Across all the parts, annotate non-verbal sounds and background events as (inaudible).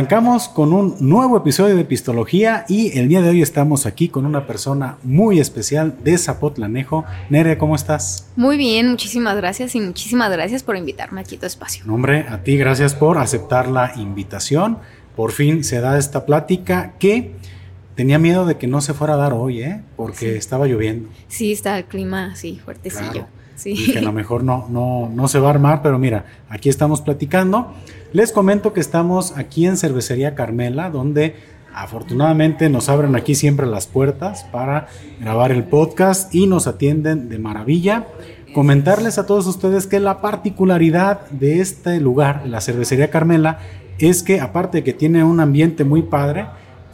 Arrancamos con un nuevo episodio de Pistología y el día de hoy estamos aquí con una persona muy especial de Zapotlanejo. Nere, ¿cómo estás? Muy bien, muchísimas gracias y muchísimas gracias por invitarme aquí a tu espacio. hombre, a ti gracias por aceptar la invitación. Por fin se da esta plática que tenía miedo de que no se fuera a dar hoy, ¿eh? Porque estaba lloviendo. Sí, está el clima así fuertecillo. Sí. Y que a lo mejor no, no, no se va a armar, pero mira, aquí estamos platicando. Les comento que estamos aquí en Cervecería Carmela, donde afortunadamente nos abren aquí siempre las puertas para grabar el podcast y nos atienden de maravilla. Comentarles a todos ustedes que la particularidad de este lugar, la Cervecería Carmela, es que aparte de que tiene un ambiente muy padre,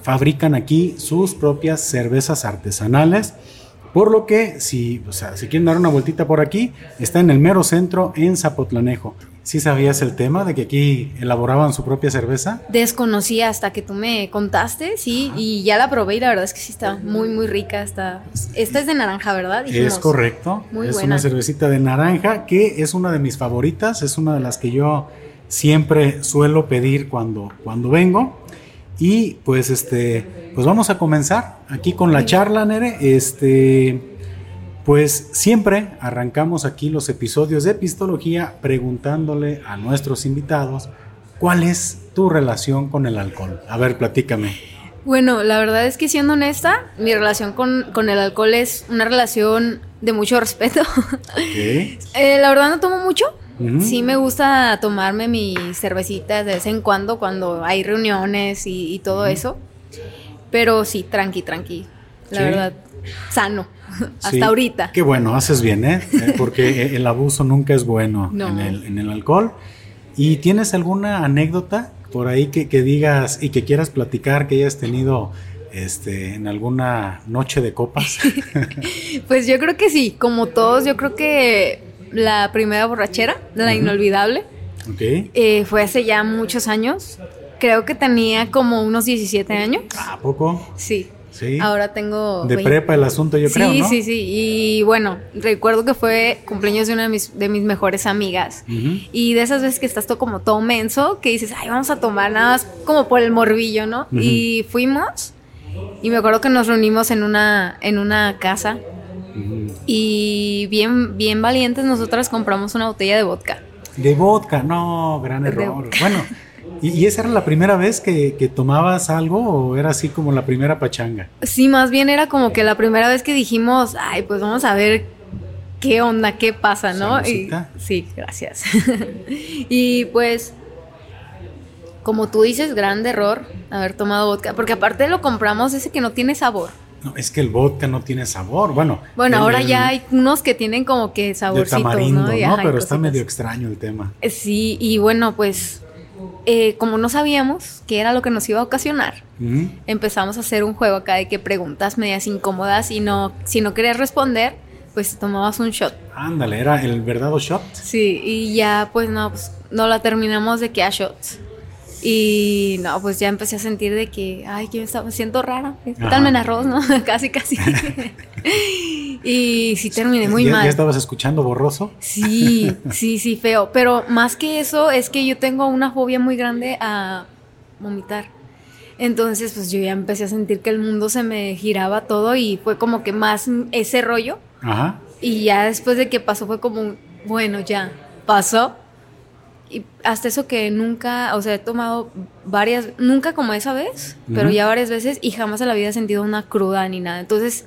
fabrican aquí sus propias cervezas artesanales por lo que, si, o sea, si quieren dar una vueltita por aquí, está en el mero centro, en Zapotlanejo. ¿Sí sabías el tema de que aquí elaboraban su propia cerveza? Desconocía hasta que tú me contaste, sí, y ya la probé y la verdad es que sí está muy, muy rica. Está, esta es de naranja, ¿verdad? Es correcto. Muy es una cervecita de naranja que es una de mis favoritas, es una de las que yo siempre suelo pedir cuando, cuando vengo. Y pues este, pues vamos a comenzar aquí con la charla, Nere. Este, pues siempre arrancamos aquí los episodios de Epistología preguntándole a nuestros invitados cuál es tu relación con el alcohol. A ver, platícame. Bueno, la verdad es que siendo honesta, mi relación con, con el alcohol es una relación de mucho respeto. Okay. (laughs) eh, la verdad no tomo mucho, Sí me gusta tomarme mis cervecitas de vez en cuando cuando hay reuniones y, todo eso. Pero sí, tranqui, tranqui. La verdad, sano. (laughs) Hasta ahorita. Qué bueno, haces bien, ¿eh? eh porque el abuso nunca es bueno (laughs) en, el, en, el, alcohol. ¿Y tienes alguna anécdota por ahí que, que digas y que quieras platicar que hayas tenido este, en alguna noche de copas? (laughs) pues yo creo que sí, como todos, yo creo que la primera borrachera, la inolvidable. Eh, fue hace ya muchos años. Creo que tenía como unos 17 años. ¿A poco? Sí. Sí. Ahora tengo. De prepa el asunto, yo creo. Sí, sí, sí. Y bueno, recuerdo que fue cumpleaños de una de mis, de mis mejores amigas. Y de esas veces que estás todo como todo menso, que dices, ay, vamos a tomar nada más como por el morbillo, ¿no? Y fuimos. Y me acuerdo que nos reunimos en una, en una casa y bien, bien valientes, nosotras compramos una botella de vodka. De vodka, no, gran error. Bueno, (laughs) ¿y, esa era la primera vez que, tomabas algo o era así como la primera pachanga? Sí, más bien era como que la primera vez que dijimos, ay, pues vamos a ver qué onda, qué pasa, ¿no? sí, gracias. (laughs) y pues, como tú dices, gran error haber tomado vodka, porque aparte lo compramos ese que no tiene sabor. No, es que el vodka no tiene sabor. Bueno, bueno ahora ya hay unos que tienen como que saborcitos, tamarindo, ¿no? Pero está medio extraño el tema. Sí, y bueno, pues eh, como no sabíamos qué era lo que nos iba a ocasionar, empezamos a hacer un juego acá de que preguntas medias incómodas y no, si no querías responder, pues tomabas un shot. Ándale, ¿era el verdadero shot? Sí, y ya pues no, pues no la terminamos de que a shots. Y no, pues ya empecé a sentir de que, ay, que me estaba siento rara. Tal en arroz, no? (laughs) casi, casi. (laughs) y sí terminé muy mal. ¿Ya estabas escuchando borroso? Sí, (laughs) sí, sí, feo. Pero más que eso, es que yo tengo una fobia muy grande a vomitar. Entonces, pues yo ya empecé a sentir que el mundo se me giraba todo y fue como que más ese rollo. Ajá. Y ya después de que pasó fue como, bueno, ya pasó y hasta eso que nunca, o sea, he tomado varias, nunca como esa vez, pero ya varias veces y jamás en la vida he sentido una cruda ni nada. Entonces,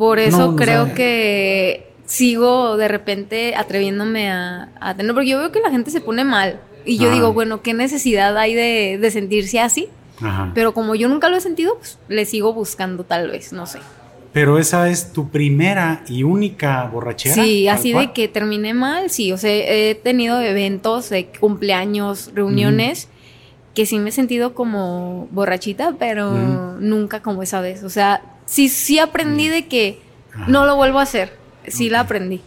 por eso creo que sigo de repente atreviéndome a, tener, porque yo veo que la gente se pone mal y yo digo, bueno, ¿qué necesidad hay de, sentirse así? Pero como yo nunca lo he sentido, pues le sigo buscando tal vez, no sé. Pero esa es tu primera y única borrachera. Sí, así de que terminé mal, sí. O sea, he tenido eventos de cumpleaños, reuniones, que sí me he sentido como borrachita, pero nunca como esa vez. O sea, sí, sí aprendí de que no lo vuelvo a hacer. Sí la aprendí.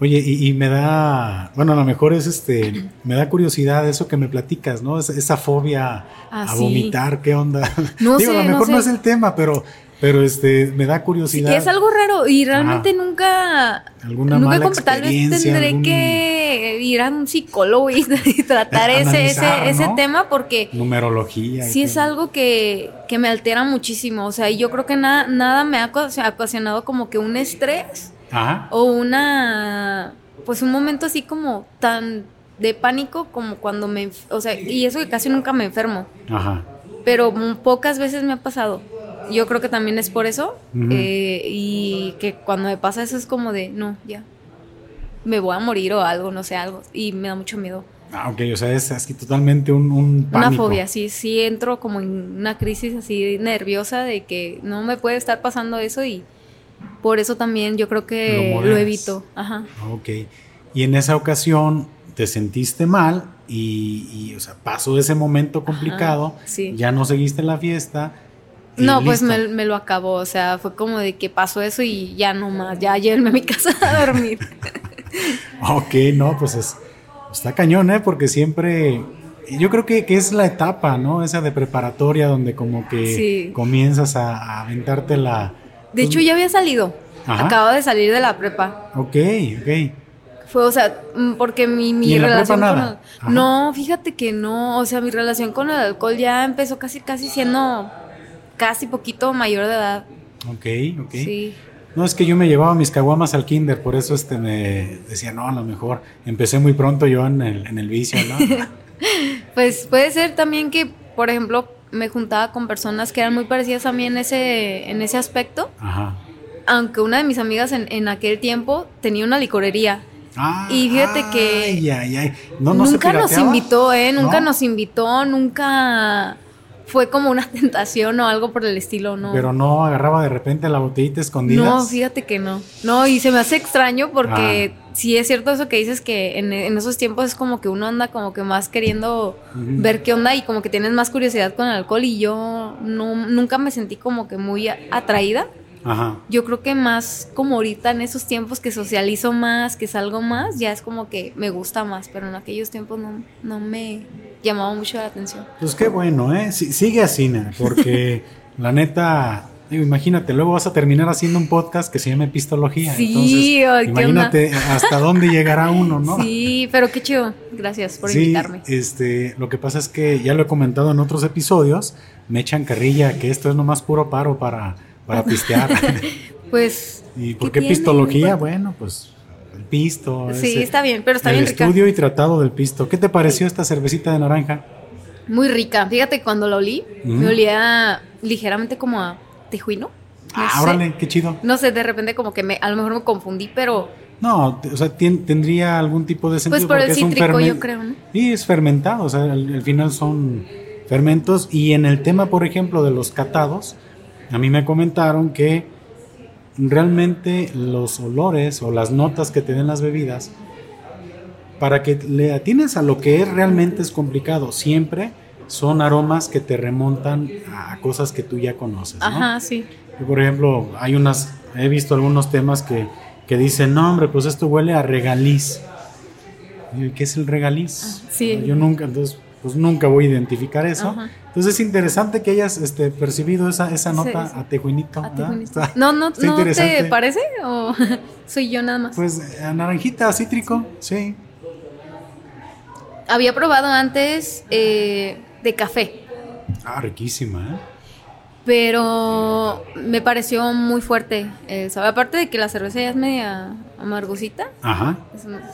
Oye, y, me da, bueno, a lo mejor es este, me da curiosidad eso que me platicas, ¿no? Esa, fobia ah, a vomitar, ¿qué onda? No (laughs) Digo, a lo mejor no, es el tema, pero pero este, me da curiosidad. es algo raro y realmente nunca. Alguna nunca mala Tal vez tendré que que ir a un psicólogo y, (laughs) tratar ese, ese, ese tema porque... Numerología. Sí es algo que, que, me altera muchísimo. O sea, yo creo que nada, nada me ha ocasionado como que un estrés o una... Pues un momento así como tan de pánico como cuando me... O sea, y eso que casi nunca me enfermo. Ajá. Pero pocas veces me ha pasado. Yo creo que también es por eso. Eh, y que cuando me pasa eso es como de, no, ya, me voy a morir o algo, no sé, algo. Y me da mucho miedo. Ah, ok, o sea, es así totalmente un, un pánico. Una fobia, sí, sí entro como en una crisis así nerviosa de que no me puede estar pasando eso y por eso también yo creo que lo, evito. Ajá. Ok, y en esa ocasión te sentiste mal y, o sea, pasó ese momento complicado, sí. ya no seguiste la fiesta, no, pues me, lo acabó, o sea, fue como de que pasó eso y ya no más, ya llévenme a mi casa a dormir. (laughs) ok, no, pues es, está cañón, ¿eh? Porque siempre, yo creo que, es la etapa, ¿no? Esa de preparatoria donde como que comienzas a, aventarte la... De hecho, ya había salido, acabo de salir de la prepa. Ok, ok. Fue, o sea, mm, porque mi, mi relación con No, fíjate que no, o sea, mi relación con el alcohol ya empezó casi, casi siendo casi poquito mayor de edad. Ok, ok. Sí. No, es que yo me llevaba mis caguamas al kinder, por eso este me decía, no, a lo mejor empecé muy pronto yo en el, en el vicio, ¿no? (laughs) pues puede ser también que, por ejemplo, me juntaba con personas que eran muy parecidas a mí en ese, en ese aspecto. Ajá. Aunque una de mis amigas en, en aquel tiempo tenía una licorería. Ah, y fíjate que ay, ay, ay. No, no nunca nos invitó, ¿eh? Nunca nos invitó, nunca fue como una (laughs) tentación o algo por el estilo, ¿no? Pero no agarraba de repente la botellita escondida. No, fíjate que no. No, y se me hace extraño porque ah. sí es cierto eso que dices que en, esos tiempos es como que uno anda como que más queriendo ver qué onda y como que tienes más curiosidad con el alcohol y yo no, nunca me sentí como que muy atraída. Ajá. Yo creo que más como ahorita en esos tiempos que socializo más, que salgo más, ya es como que me gusta más, pero en aquellos tiempos no, no me llamaba mucho la atención. Pues qué bueno, ¿eh? sigue así, ¿no? porque (laughs) la neta, imagínate, luego vas a terminar haciendo un podcast que se llame Epistología. Sí, imagínate hasta dónde llegará uno, ¿no? Sí, pero qué chido. Gracias por invitarme. Este, lo que pasa es que ya lo he comentado en otros episodios, me echan carrilla que esto es nomás puro paro para, para pistear. (laughs) pues. ¿Y por qué, epistología? Bueno, pues el pisto. Sí, está bien, pero está bien rica. estudio y tratado del pisto. ¿Qué te pareció esta cervecita de naranja? Muy rica. Fíjate, cuando la olí, me olía ligeramente como a tejuino. ah, órale, qué chido. No sé, de repente como que me, a lo mejor me confundí, pero... No, o sea, tendría algún tipo de pues sentido. Pues por el cítrico, yo creo, ¿no? Y es fermentado, o sea, al, final son fermentos. Y en el tema, por ejemplo, de los catados, a mí me comentaron que realmente los olores o las notas que te den las bebidas, para que le atines a lo que es realmente es complicado, siempre son aromas que te remontan a cosas que tú ya conoces. Ajá, sí. por ejemplo, hay unas, he visto algunos temas que, que dicen, no hombre, pues esto huele a regaliz. ¿Qué es el regaliz? Ah, sí. Yo nunca, entonces, pues nunca voy a identificar eso. Entonces es interesante que hayas este, percibido esa, esa nota a tejuinito. no, no, ¿no te parece? ¿O (laughs) soy yo nada más? Pues a naranjita, cítrico, sí. Había probado antes eh, de café. Ah, riquísima, ¿eh? Pero me pareció muy fuerte. Eh, Aparte de que la cerveza ya es media amargosita. Ajá.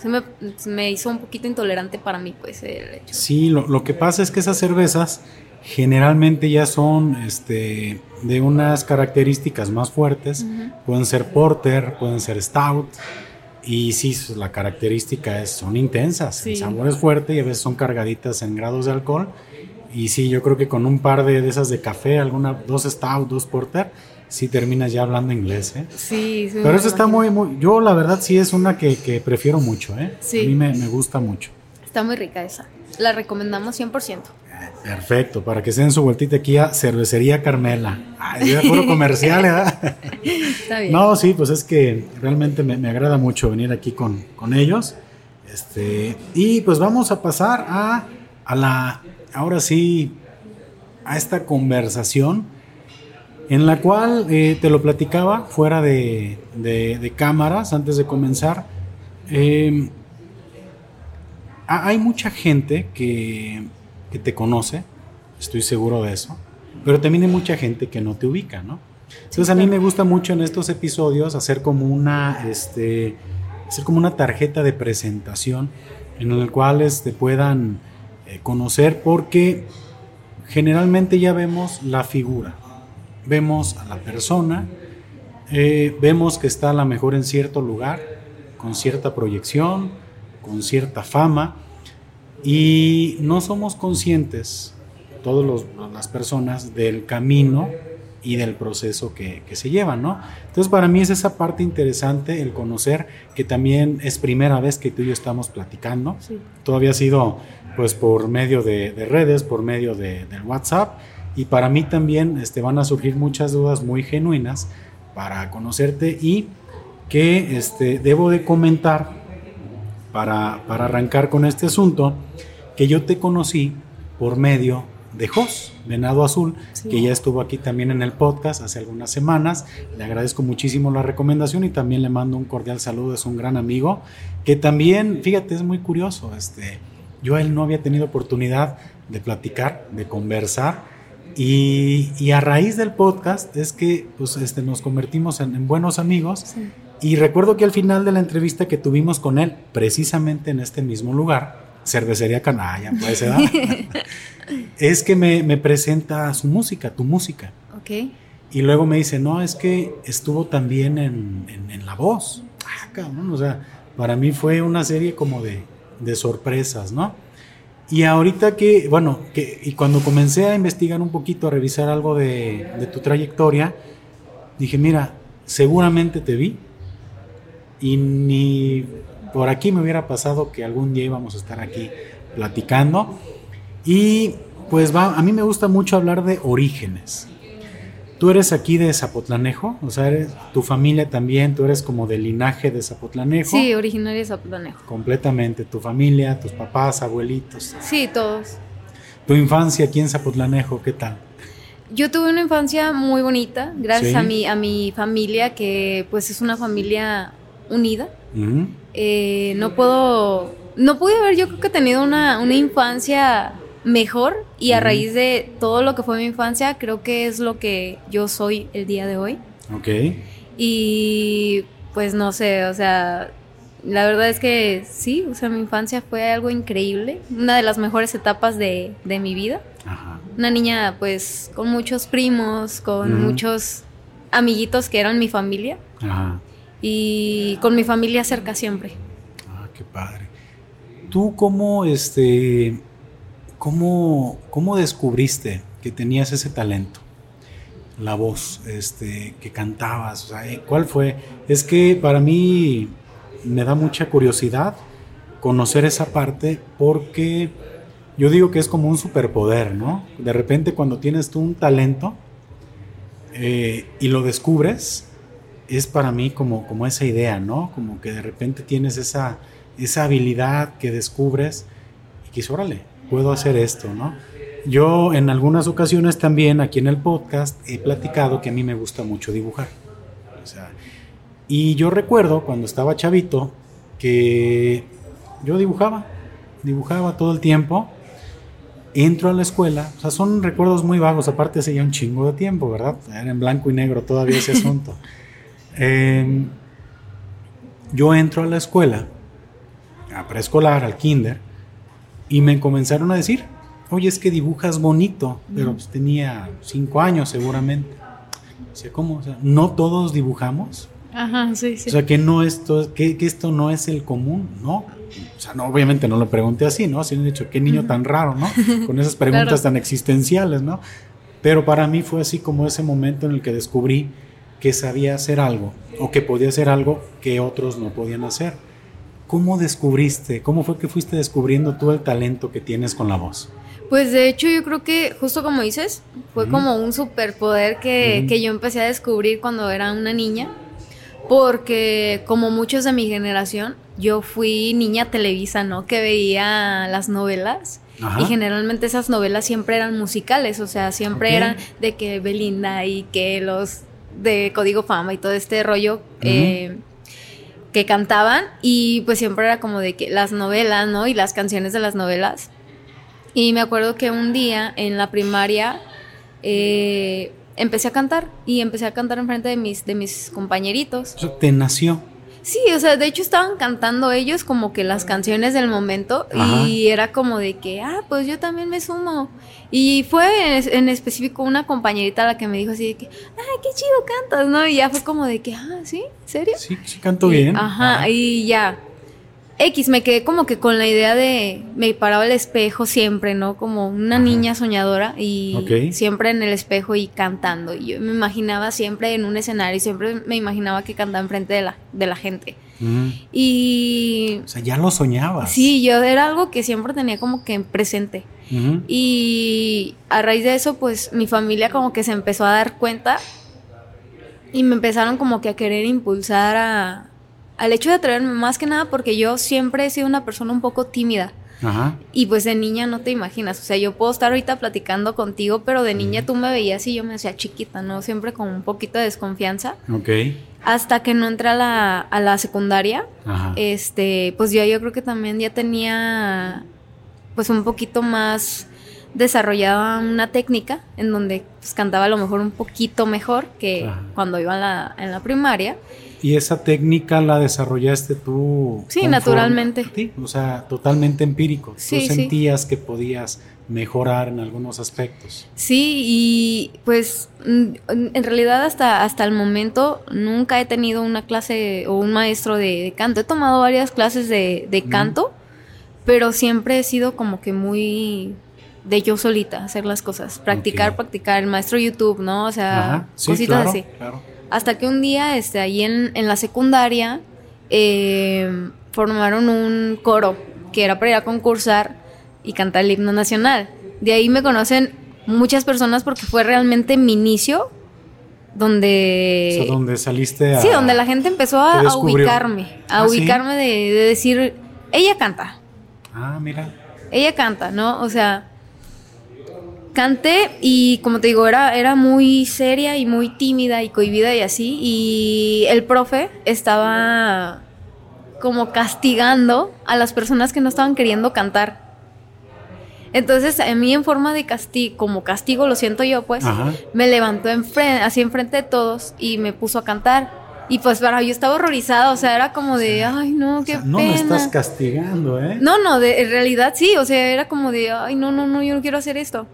Se me, me, hizo un poquito intolerante para mí, pues, el hecho. Sí, lo, lo que pasa es que esas cervezas generalmente ya son este, de unas características más fuertes. Pueden ser porter, pueden ser stout. Y sí, la característica es, son intensas. El sabor es fuerte y a veces son cargaditas en grados de alcohol. Y sí, yo creo que con un par de, esas de café, alguna, dos stout, dos porter, sí terminas ya hablando inglés, ¿eh? Sí, sí. Pero eso está muy, muy, yo la verdad sí es una que, prefiero mucho, ¿eh? Sí. A mí me, me, gusta mucho. Está muy rica esa. La recomendamos 100%. Perfecto, para que se den su vueltita aquí a Cervecería Carmela. Ay, es puro comercial, ¿verdad? (laughs) Está bien. No, sí, pues es que realmente me, agrada mucho venir aquí con, ellos. Este, y pues vamos a pasar a, a la, ahora sí, a esta conversación en la cual eh, te lo platicaba fuera de, cámaras antes de comenzar. Eh, hay mucha gente que, que te conoce, estoy seguro de eso, pero también hay mucha gente que no te ubica, ¿no? Entonces a mí me gusta mucho en estos episodios hacer como una, este, hacer como una tarjeta de presentación en la cual te este, puedan eh, conocer porque generalmente ya vemos la figura, vemos a la persona, eh, vemos que está a lo mejor en cierto lugar, con cierta proyección, con cierta fama, y no somos conscientes, todas las personas, del camino y del proceso que, se lleva, ¿no? Entonces para mí es esa parte interesante el conocer que también es primera vez que tú y yo estamos platicando. Todavía ha sido pues por medio de, redes, por medio de, del WhatsApp. Y para mí también este, van a surgir muchas dudas muy genuinas para conocerte y que este, debo de comentar para, para arrancar con este asunto que yo te conocí por medio de Jos, Venado Azul, que ya estuvo aquí también en el podcast hace algunas semanas. Le agradezco muchísimo la recomendación y también le mando un cordial saludo, es un gran amigo, que también, fíjate, es muy curioso, este, yo a él no había tenido oportunidad de platicar, de conversar, y, a raíz del podcast es que pues, este, nos convertimos en, buenos amigos. Y recuerdo que al final de la entrevista que tuvimos con él, precisamente en este mismo lugar, Cervecería Canalla, puede ser. (laughs) es que me, presenta su música, tu música. Ok. Y luego me dice, no, es que estuvo también en, en, La Voz. Ah, cabrón, o sea, para mí fue una serie como de, de sorpresas, ¿no? Y ahorita que, bueno, que, y cuando comencé a investigar un poquito, a revisar algo de, tu trayectoria, dije, mira, seguramente te vi y ni por aquí me hubiera pasado que algún día íbamos a estar aquí platicando. Y pues va, a mí me gusta mucho hablar de orígenes. Tú eres aquí de Zapotlanejo, o sea, eres, tu familia también, tú eres como del linaje de Zapotlanejo. Sí, originaria de Zapotlanejo. Completamente, tu familia, tus papás, abuelitos. Sí, todos. Tu infancia aquí en Zapotlanejo, ¿qué tal? Yo tuve una infancia muy bonita, gracias a, mi, a mi familia, que pues es una familia unida. Eh, no puedo, no pude haber yo creo que tenido una, infancia mejor y a raíz de todo lo que fue mi infancia creo que es lo que yo soy el día de hoy. Ok. Y pues no sé, o sea, la verdad es que sí, o sea, mi infancia fue algo increíble, una de las mejores etapas de, mi vida. Una niña pues con muchos primos, con muchos amiguitos que eran mi familia. Ajá y con mi familia cerca siempre. Ah, qué padre. ¿Tú cómo, este, cómo, cómo descubriste que tenías ese talento? La voz, este, que cantabas, eh, ¿cuál fue? Es que para mí me da mucha curiosidad conocer esa parte porque yo digo que es como un superpoder, ¿no? De repente cuando tienes tú un talento eh, y lo descubres, es para mí como, como esa idea, ¿no? Como que de repente tienes esa, esa habilidad que descubres y que dices, órale, puedo hacer esto, ¿no? Yo en algunas ocasiones también aquí en el podcast he platicado que a mí me gusta mucho dibujar. y yo recuerdo cuando estaba chavito que yo dibujaba, dibujaba todo el tiempo. Entro a la escuela, o sea, son recuerdos muy vagos, aparte hace ya un chingo de tiempo, ¿verdad? Era en blanco y negro todavía ese (laughs) asunto. Em, yo entro a la escuela, a preescolar, al kinder, y me comenzaron a decir, oye, es que dibujas bonito, pero pues, tenía cinco años seguramente. O ¿cómo? O sea, no todos dibujamos. Ajá, sí, sí. O sea, que, no esto, que, que esto no es el común, ¿no? O sea, no, obviamente no lo pregunté así, ¿no? Así han dicho, qué niño tan raro, ¿no? (laughs) Con esas preguntas tan existenciales, ¿no? Pero para mí fue así como ese momento en el que descubrí que sabía hacer algo o que podía hacer algo que otros no podían hacer. ¿Cómo descubriste? ¿Cómo fue que fuiste descubriendo tú el talento que tienes con la voz? Pues de hecho yo creo que justo como dices, fue como un superpoder que, que yo empecé a descubrir cuando era una niña, porque como muchos de mi generación, yo fui niña televisa, ¿no? Que veía las novelas. Y generalmente esas novelas siempre eran musicales, o sea, siempre eran de que Belinda y que los de Código Fama y todo este rollo. Eh, que cantaban y pues siempre era como de que las novelas, ¿no? Y las canciones de las novelas. Y me acuerdo que un día en la primaria eh, empecé a cantar y empecé a cantar enfrente de mis, de mis compañeritos. te nació. Sí, o sea, de hecho estaban cantando ellos como que las canciones del momento y era como de que, ah, pues yo también me sumo. Y fue en, específico una compañerita la que me dijo así de que, ah, qué chido cantas, ¿no? Y ya fue como de que, ah, ¿sí? ¿Serio? Sí, sí canto bien. Ajá, y ya. X, me quedé como que con la idea de, me paraba el espejo siempre, ¿no? Como una niña soñadora y siempre en el espejo y cantando. Y yo me imaginaba siempre en un escenario y siempre me imaginaba que cantaba enfrente de la, de la gente. Y... O sea, ya lo soñabas. Sí, yo era algo que siempre tenía como que presente. Y a raíz de eso, pues mi familia como que se empezó a dar cuenta y me empezaron como que a querer impulsar a al hecho de atreverme, más que nada porque yo siempre he sido una persona un poco tímida. Ajá. Y pues de niña no te imaginas, o sea, yo puedo estar ahorita platicando contigo, pero de niña tú me veías y yo me hacía chiquita, ¿no? Siempre con un poquito de desconfianza. Ok. Hasta que no entré a la, a la secundaria, Ajá. este, pues yo, yo creo que también ya tenía pues un poquito más desarrollada una técnica en donde pues, cantaba a lo mejor un poquito mejor que cuando iba la, en la primaria. ¿Y esa técnica la desarrollaste tú? Sí, naturalmente. Sí, o sea, totalmente empírico. tú sentías que podías mejorar en algunos aspectos. Sí, y pues mm, en realidad hasta, hasta el momento nunca he tenido una clase o un maestro de, canto. He tomado varias clases de, canto, pero siempre he sido como que muy de yo solita hacer las cosas. Practicar, practicar. El maestro YouTube, ¿no? O sea, cositas así. Claro. Hasta que un día, este, ahí en, en la secundaria, eh, formaron un coro que era para ir a concursar y cantar el himno nacional. De ahí me conocen muchas personas porque fue realmente mi inicio donde... O sea, donde saliste a... Sí, donde la gente empezó a, ubicarme, a ah, ubicarme de, de, decir, ella canta. Ah, mira. Ella canta, ¿no? O sea, canté y como te digo, era, era muy seria y muy tímida y cohibida y así. Y el profe estaba como castigando a las personas que no estaban queriendo cantar. Entonces, a mí en forma de castigo, como castigo, lo siento yo, pues, me levantó así enfrente de todos y me puso a cantar. Y pues para yo estaba horrorizada, o sea, era como de, ay, no, qué No me estás castigando, ¿eh? No, no, de, en realidad sí, o sea, era como de, ay, no, no, no, yo no quiero hacer esto.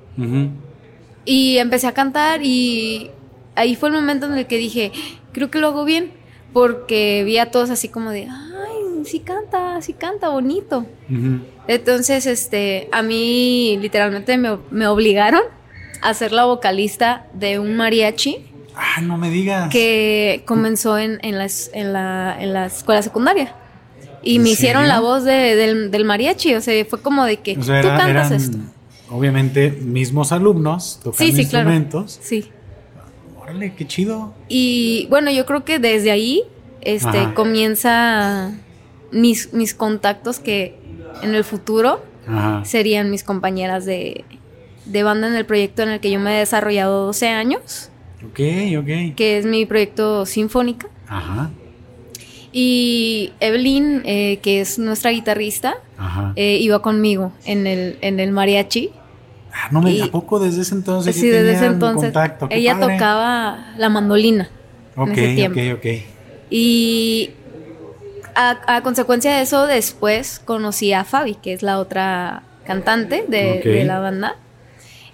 Y empecé a cantar y ahí fue el momento en el que dije, creo que lo hago bien, porque vi a todos así como de, ay, sí canta, sí canta, bonito. Entonces, este, a mí literalmente me, me obligaron a ser la vocalista de un mariachi Ah, no me digas. Que comenzó en, en, la, en, la, en la escuela secundaria. Y me hicieron la voz de, del, mariachi. O sea, fue como de que tú cantas esto. Obviamente, mismos alumnos tocando instrumentos. Sí. Órale, qué chido. Y bueno, yo creo que desde ahí este, comienza mis, mis contactos que en el futuro serían mis compañeras de, de banda en el proyecto en el que yo me he desarrollado 12 años. Ok, ok. Que es mi proyecto Sinfónica. Ajá. Y Evelyn, eh, que es nuestra guitarrista, eh, iba conmigo en el, en el mariachi. Ah, no me ¿a poco desde ese entonces? Sí, desde ese entonces. ella tocaba la mandolina. Ok, en ese tiempo. ok, ok. Y a, consecuencia de eso, después conocí a Fabi, que es la otra cantante de, de la banda.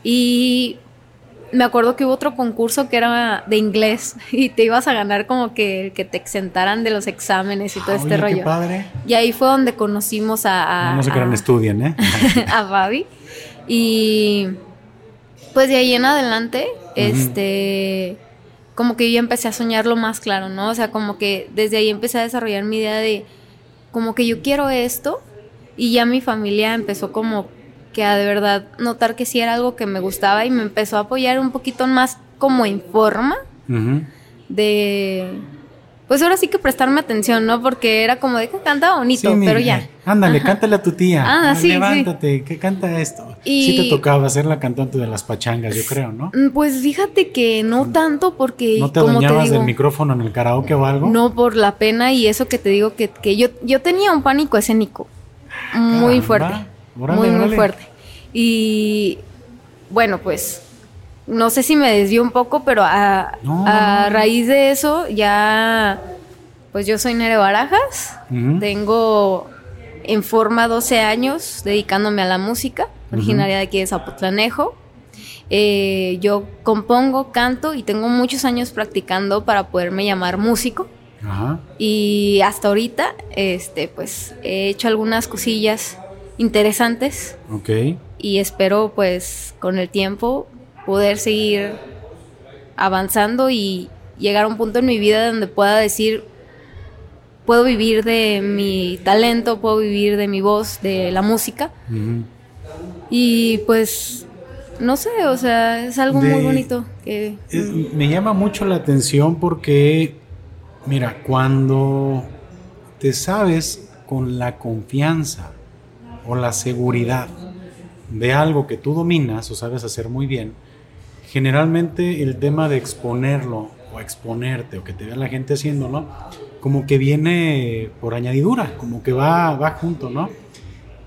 Y me acuerdo que hubo otro concurso que era de inglés (laughs) y te ibas a ganar como que, que te exentaran de los exámenes y todo este rollo. padre. Y ahí fue donde conocimos a... no, sé qué eran estudian, ¿eh? (laughs) a Fabi. Y pues de ahí en adelante, este... Como que yo empecé a soñarlo más claro, ¿no? O sea, como que desde ahí empecé a desarrollar mi idea de como que yo quiero esto y ya mi familia empezó como que a de verdad notar que sí era algo que me gustaba y me empezó a apoyar un poquito más como en forma de pues ahora sí que prestarme atención, ¿no? Porque era como de que canta bonito, pero ya. Ándale, cántale a tu tía. Ah, sí, Levántate, que canta esto. Y... Sí te tocaba ser la cantante de las pachangas, yo creo, ¿no? Mm, pues fíjate que no tanto porque... ¿No te como del micrófono en el karaoke o algo? No, por la pena y eso que te digo que, que yo, yo tenía un pánico escénico muy fuerte. muy, muy fuerte. Y bueno, pues no sé si me desvió un poco, pero a, raíz de eso ya, pues yo soy Nere Barajas, tengo en forma 12 años dedicándome a la música, originaria de aquí de Zapotlanejo. Eh, yo compongo, canto y tengo muchos años practicando para poderme llamar músico. Y hasta ahorita, este, pues he hecho algunas cosillas interesantes. Ok. Y espero, pues, con el tiempo poder seguir avanzando y llegar a un punto en mi vida donde pueda decir, puedo vivir de mi talento, puedo vivir de mi voz, de la música. Y pues, no sé, o sea, es algo muy bonito. que Me llama mucho la atención porque, mira, cuando te sabes con la confianza o la seguridad de algo que tú dominas o sabes hacer muy bien, generalmente el tema de exponerlo o exponerte o que te vea la gente haciéndolo, como que viene por añadidura, como que va, va junto, ¿no?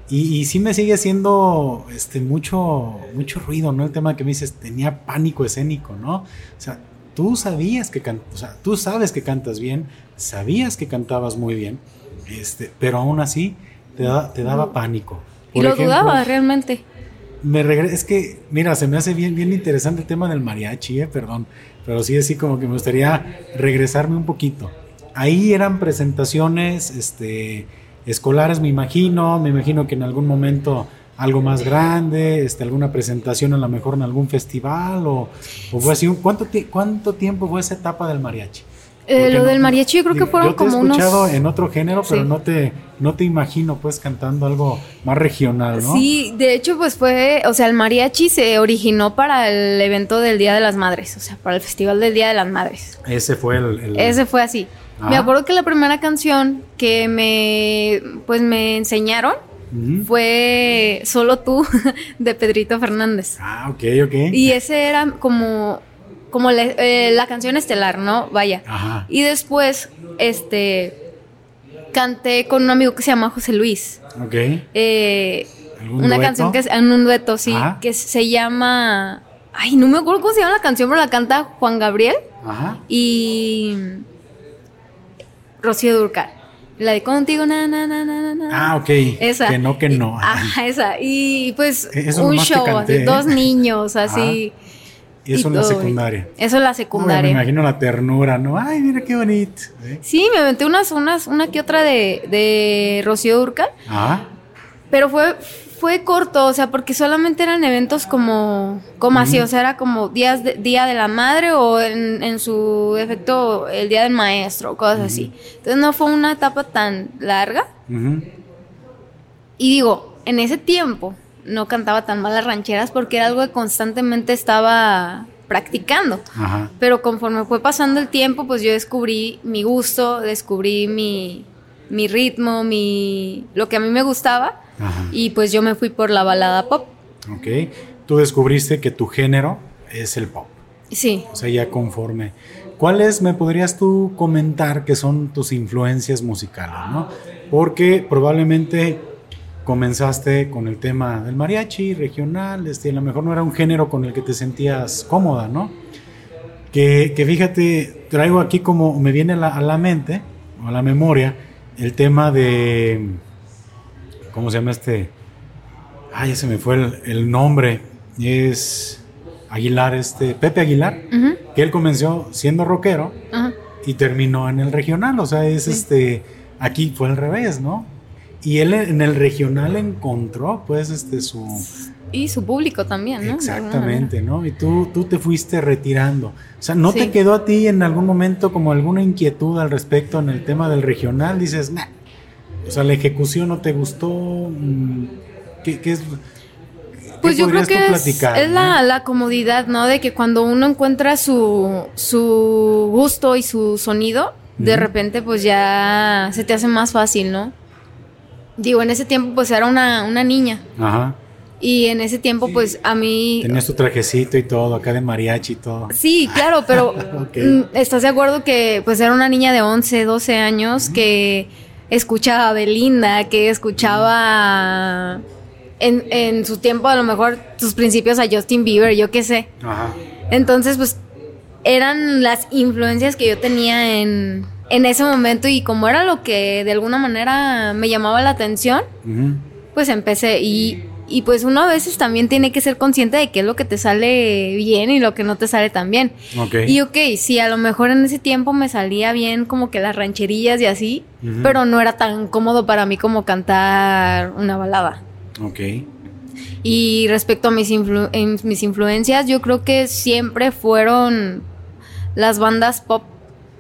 Y, y sí me sigue haciendo este, mucho, mucho ruido, ¿no? El tema que me dices, tenía pánico escénico, ¿no? O sea, tú sabías que o sea, tú sabes que cantas bien, sabías que cantabas muy bien, este, pero aún así te, te daba pánico. y lo dudaba realmente me es que, mira, se me hace bien, bien interesante el tema del mariachi, eh, perdón, pero sí, así como que me gustaría regresarme un poquito. Ahí eran presentaciones, este, escolares, me imagino, me imagino que en algún momento algo más grande, este, alguna presentación a lo mejor en algún festival o, o fue así. ¿Cuánto, ¿Cuánto tiempo fue esa etapa del mariachi? Eh, lo del mariachi yo creo que fueron como unos... Yo he escuchado en otro género, pero no te no te imagino pues cantando algo más regional, ¿no? Sí, de hecho pues fue, o sea, el mariachi se originó para el evento del Día de las Madres, o sea, para el Festival del Día de las Madres. Ese fue el... Ese fue así. Me acuerdo que la primera canción que me, pues me enseñaron fue Solo tú (laughs) de Pedrito Fernández. Ah, ok, ok. Y ese era como como eh, la canción estelar, ¿no? Vaya. Ajá. Y después, este, canté con un amigo que se llama José Luis. Ok. Eh, una canción que es en un dueto, sí, que se llama, ay, no me acuerdo cómo se llama la canción, pero la canta Juan Gabriel Ajá. y Rocío Durcal. La de contigo, na, na, na, na, na. Ah, ok. Esa. Que no, que no. Ajá, esa. Y pues un show, dos niños, así. Eso en la secundaria. Eso en la secundaria. me imagino la ternura, ¿no? Ay, mira qué bonito. Sí, me aventé unas, unas, una que otra de, de Rocío Durcal. Ah. Pero fue, fue corto, o sea, porque solamente eran eventos como, como así, o sea, era como días de, Día de la Madre o en, en su efecto el Día del Maestro, cosas así. Entonces no fue una etapa tan larga. Y digo, en ese tiempo, no cantaba tan mal las rancheras porque era algo que constantemente estaba practicando. Pero conforme fue pasando el tiempo, pues yo descubrí mi gusto, descubrí mi, mi ritmo, mi lo que a mí me gustaba y pues yo me fui por la balada pop. Ok, tú descubriste que tu género es el pop. Sí. O sea, ya conforme. ¿Cuáles me podrías tú comentar que son tus influencias musicales, no? Porque probablemente comenzaste con el tema del mariachi regional, este, a lo mejor no era un género con el que te sentías cómoda, ¿no? Que, fíjate, traigo aquí como me viene a la, a la, mente, o a la memoria, el tema de, ¿cómo se llama este? Ay, ya se me fue el, nombre, es Aguilar, este, Pepe Aguilar, que él comenzó siendo rockero y terminó en el regional, o sea, es este, aquí fue al revés, ¿no? Y él en el regional encontró, pues, este, su... Y su público también, ¿no? Exactamente, ¿no? Y tú, tú te fuiste retirando. O sea, ¿no te quedó a ti en algún momento como alguna inquietud al respecto en el tema del regional? Dices, nah. O sea, la ejecución no te gustó. Mm, ¿Qué, qué es...? Pues yo creo que es, la, la, comodidad, ¿no? De que cuando uno encuentra su, su gusto y su sonido, de repente pues ya se te hace más fácil, ¿no? Digo, en ese tiempo pues era una, una niña. Ajá. Y en ese tiempo pues a mí... Tenías tu trajecito y todo, acá de mariachi y todo. Sí, claro, pero (laughs) Ok. mm, ¿estás de acuerdo que pues era una niña de 11, 12 años que escuchaba a Belinda, que escuchaba en, en su tiempo a lo mejor sus principios a Justin Bieber, yo qué sé. Ajá. Entonces pues eran las influencias que yo tenía en, en ese momento y como era lo que de alguna manera me llamaba la atención, pues empecé y, y pues uno a veces también tiene que ser consciente de qué es lo que te sale bien y lo que no te sale tan bien. Y ok, sí, a lo mejor en ese tiempo me salía bien como que las rancherillas y así, pero no era tan cómodo para mí como cantar una balada. Ok. Y respecto a mis, influ- en mis influencias, yo creo que siempre fueron las bandas pop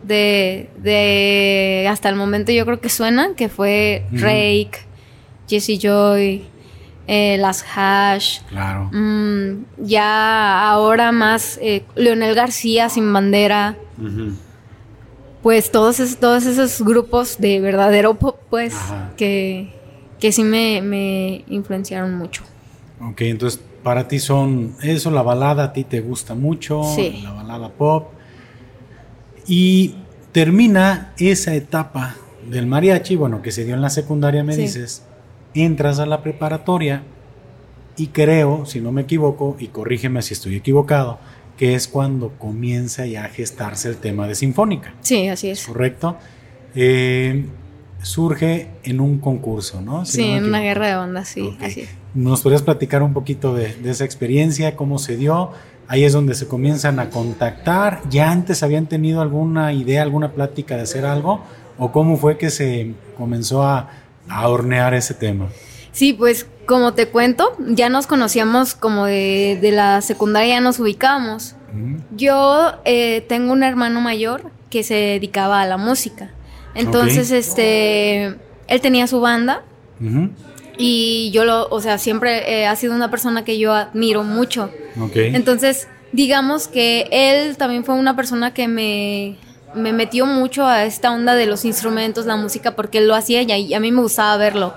de, de hasta el momento yo creo que suenan, que fue Ujú. Rake, Jesse Joy, eh, Las Hash, Claro. mm, ya ahora más eh, Leonel García sin bandera, pues todos esos, todos esos grupos de verdadero pop, pues Ajá. que, que sí me, me influenciaron mucho. Ok, entonces para ti son eso, la balada a ti te gusta mucho, Sí. la balada pop. Y termina esa etapa del mariachi, bueno, que se dio en la secundaria, me Sí. dices, entras a la preparatoria y creo, si no me equivoco, y corrígeme si estoy equivocado, que es cuando comienza ya a gestarse el tema de Sinfónica, Sí, así es. ¿correcto? Eh, surge en un concurso, ¿no? Si Sí, no en una guerra de ondas, sí, Ok. así es. ¿Nos podrías platicar un poquito de, de esa experiencia, cómo se dio? Ahí es donde se comienzan a contactar. ¿Ya antes habían tenido alguna idea, alguna plática de hacer algo? ¿O cómo fue que se comenzó a, a hornear ese tema? Sí, pues como te cuento, ya nos conocíamos como de, de la secundaria, ya nos ubicábamos. Ujú. Yo eh, tengo un hermano mayor que se dedicaba a la música. Entonces, este, él tenía su banda. Y yo lo, o sea, siempre eh, ha sido una persona que yo admiro mucho. Ok. Entonces, digamos que él también fue una persona que me, me metió mucho a esta onda de los instrumentos, la música, porque él lo hacía y a, mí me gustaba verlo.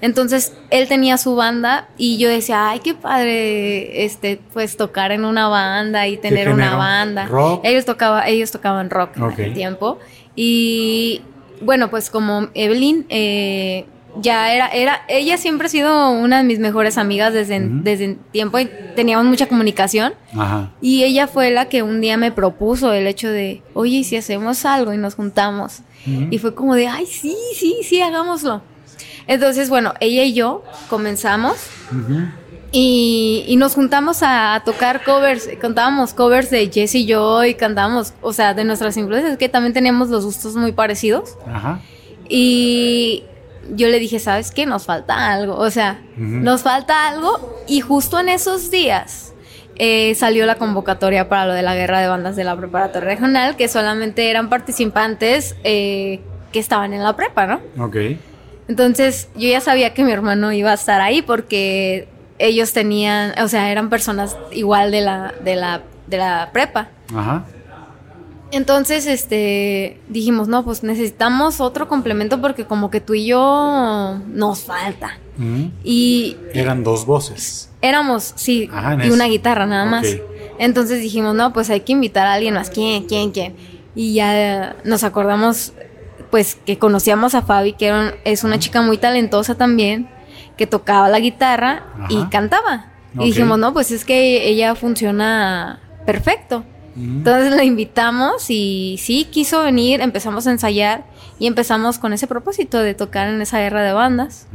Entonces, él tenía su banda y yo decía, ay, qué padre, este, pues tocar en una banda y tener una banda. ¿Rock? Ellos, tocaba, ellos tocaban rock en aquel tiempo. Y bueno, pues como Evelyn, eh, ya era, era, ella siempre ha sido una de mis mejores amigas desde, Ujú. desde tiempo y teníamos mucha comunicación. Ajá. Y ella fue la que un día me propuso el hecho de, oye, ¿y si hacemos algo y nos juntamos? Y fue como de, ay, sí, sí, sí, hagámoslo. Entonces, bueno, ella y yo comenzamos Ujú. y, y nos juntamos a, a tocar covers, cantábamos covers de Jess y yo y cantábamos, o sea, de nuestras influencias, que también teníamos los gustos muy parecidos. Ajá. Y yo le dije, ¿sabes qué? Nos falta algo, o sea, nos falta algo y justo en esos días eh, salió la convocatoria para lo de la guerra de bandas de la preparatoria regional, que solamente eran participantes eh, que estaban en la prepa, ¿no? Ok. Entonces yo ya sabía que mi hermano iba a estar ahí porque ellos tenían, o sea, eran personas igual de la, de la, de la prepa. Ajá. Entonces, este, dijimos, no, pues necesitamos otro complemento porque como que tú y yo nos falta. Ujú. Y Eran dos voces. éramos, sí, Ajá, y eso. una guitarra nada más. Entonces dijimos, no, pues hay que invitar a alguien más. ¿Quién, quién, quién? Y ya nos acordamos, pues, que conocíamos a Fabi, que era un- es una chica muy talentosa también, que tocaba la guitarra y cantaba. Y dijimos, no, pues es que ella funciona perfecto. Entonces la invitamos y sí, quiso venir, empezamos a ensayar y empezamos con ese propósito de tocar en esa guerra de bandas.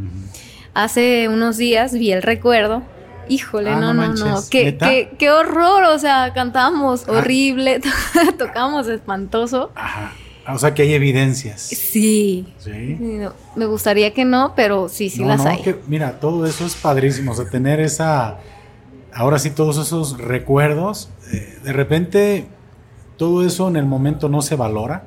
Hace unos días vi el recuerdo. Híjole, Ah, no, no no, no. Qué, qué, qué horror, o sea, cantábamos Ah. horrible, (laughs) tocábamos espantoso. Ajá. O sea que hay evidencias. Sí. No, Me gustaría que no, pero sí, sí No, las hay. que- mira, todo eso es padrísimo, o sea, tener esa, ahora sí, todos esos recuerdos, eh, de repente todo eso en el momento no se valora,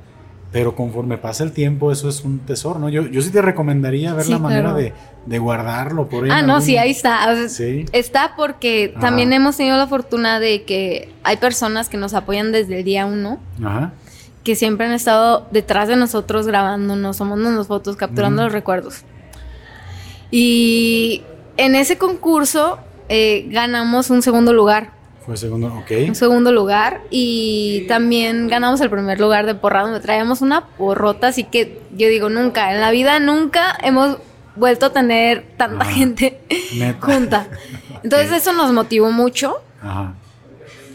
pero conforme pasa el tiempo eso es un tesoro, ¿no? Yo, yo sí te recomendaría ver Sí, la manera claro. de, de guardarlo por ahí. Ah, no, algún- sí, ahí está. Sí. Está porque Ajá. también hemos tenido la fortuna de que hay personas que nos apoyan desde el día uno. Ajá. que siempre han estado detrás de nosotros grabándonos, tomándonos fotos, capturando los recuerdos. Y en ese concurso eh, ganamos un segundo lugar. Fue segundo, ok. Un segundo lugar. Y también ganamos el primer lugar de porra, donde traíamos una porrota. Así que yo digo, nunca, en la vida nunca hemos vuelto a tener tanta Ajá. gente Neta. (laughs) junta. Entonces eso nos motivó mucho Ajá.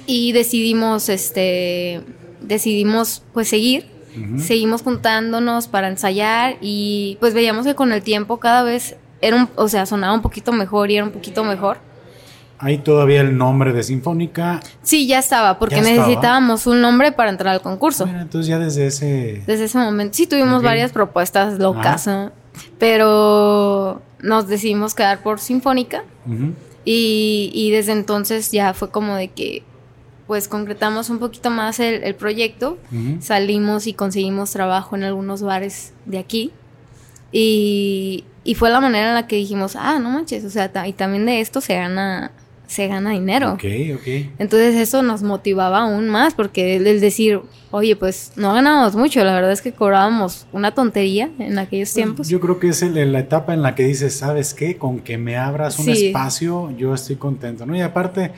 y decidimos, este, decidimos pues seguir. Seguimos juntándonos para ensayar y pues veíamos que con el tiempo cada vez era un, o sea, sonaba un poquito mejor y era un poquito mejor. Hay todavía el nombre de Sinfónica. Sí, ya estaba, porque Ya estaba. necesitábamos un nombre para entrar al concurso. Mira, entonces ya desde ese... Desde ese momento, sí tuvimos varias propuestas locas, ¿no? pero nos decidimos quedar por Sinfónica y, y desde entonces ya fue como de que pues concretamos un poquito más el, el proyecto, salimos y conseguimos trabajo en algunos bares de aquí y, y fue la manera en la que dijimos, ah, no manches, o sea, y también de esto se gana, se gana dinero. Ok, ok. Entonces eso nos motivaba aún más porque el, el decir, oye, pues no ganábamos mucho, la verdad es que cobrábamos una tontería en aquellos tiempos. Pues Yo creo que es el- la etapa en la que dices, ¿sabes qué? Con que me abras un Sí. espacio, yo estoy contento, ¿no? Y aparte,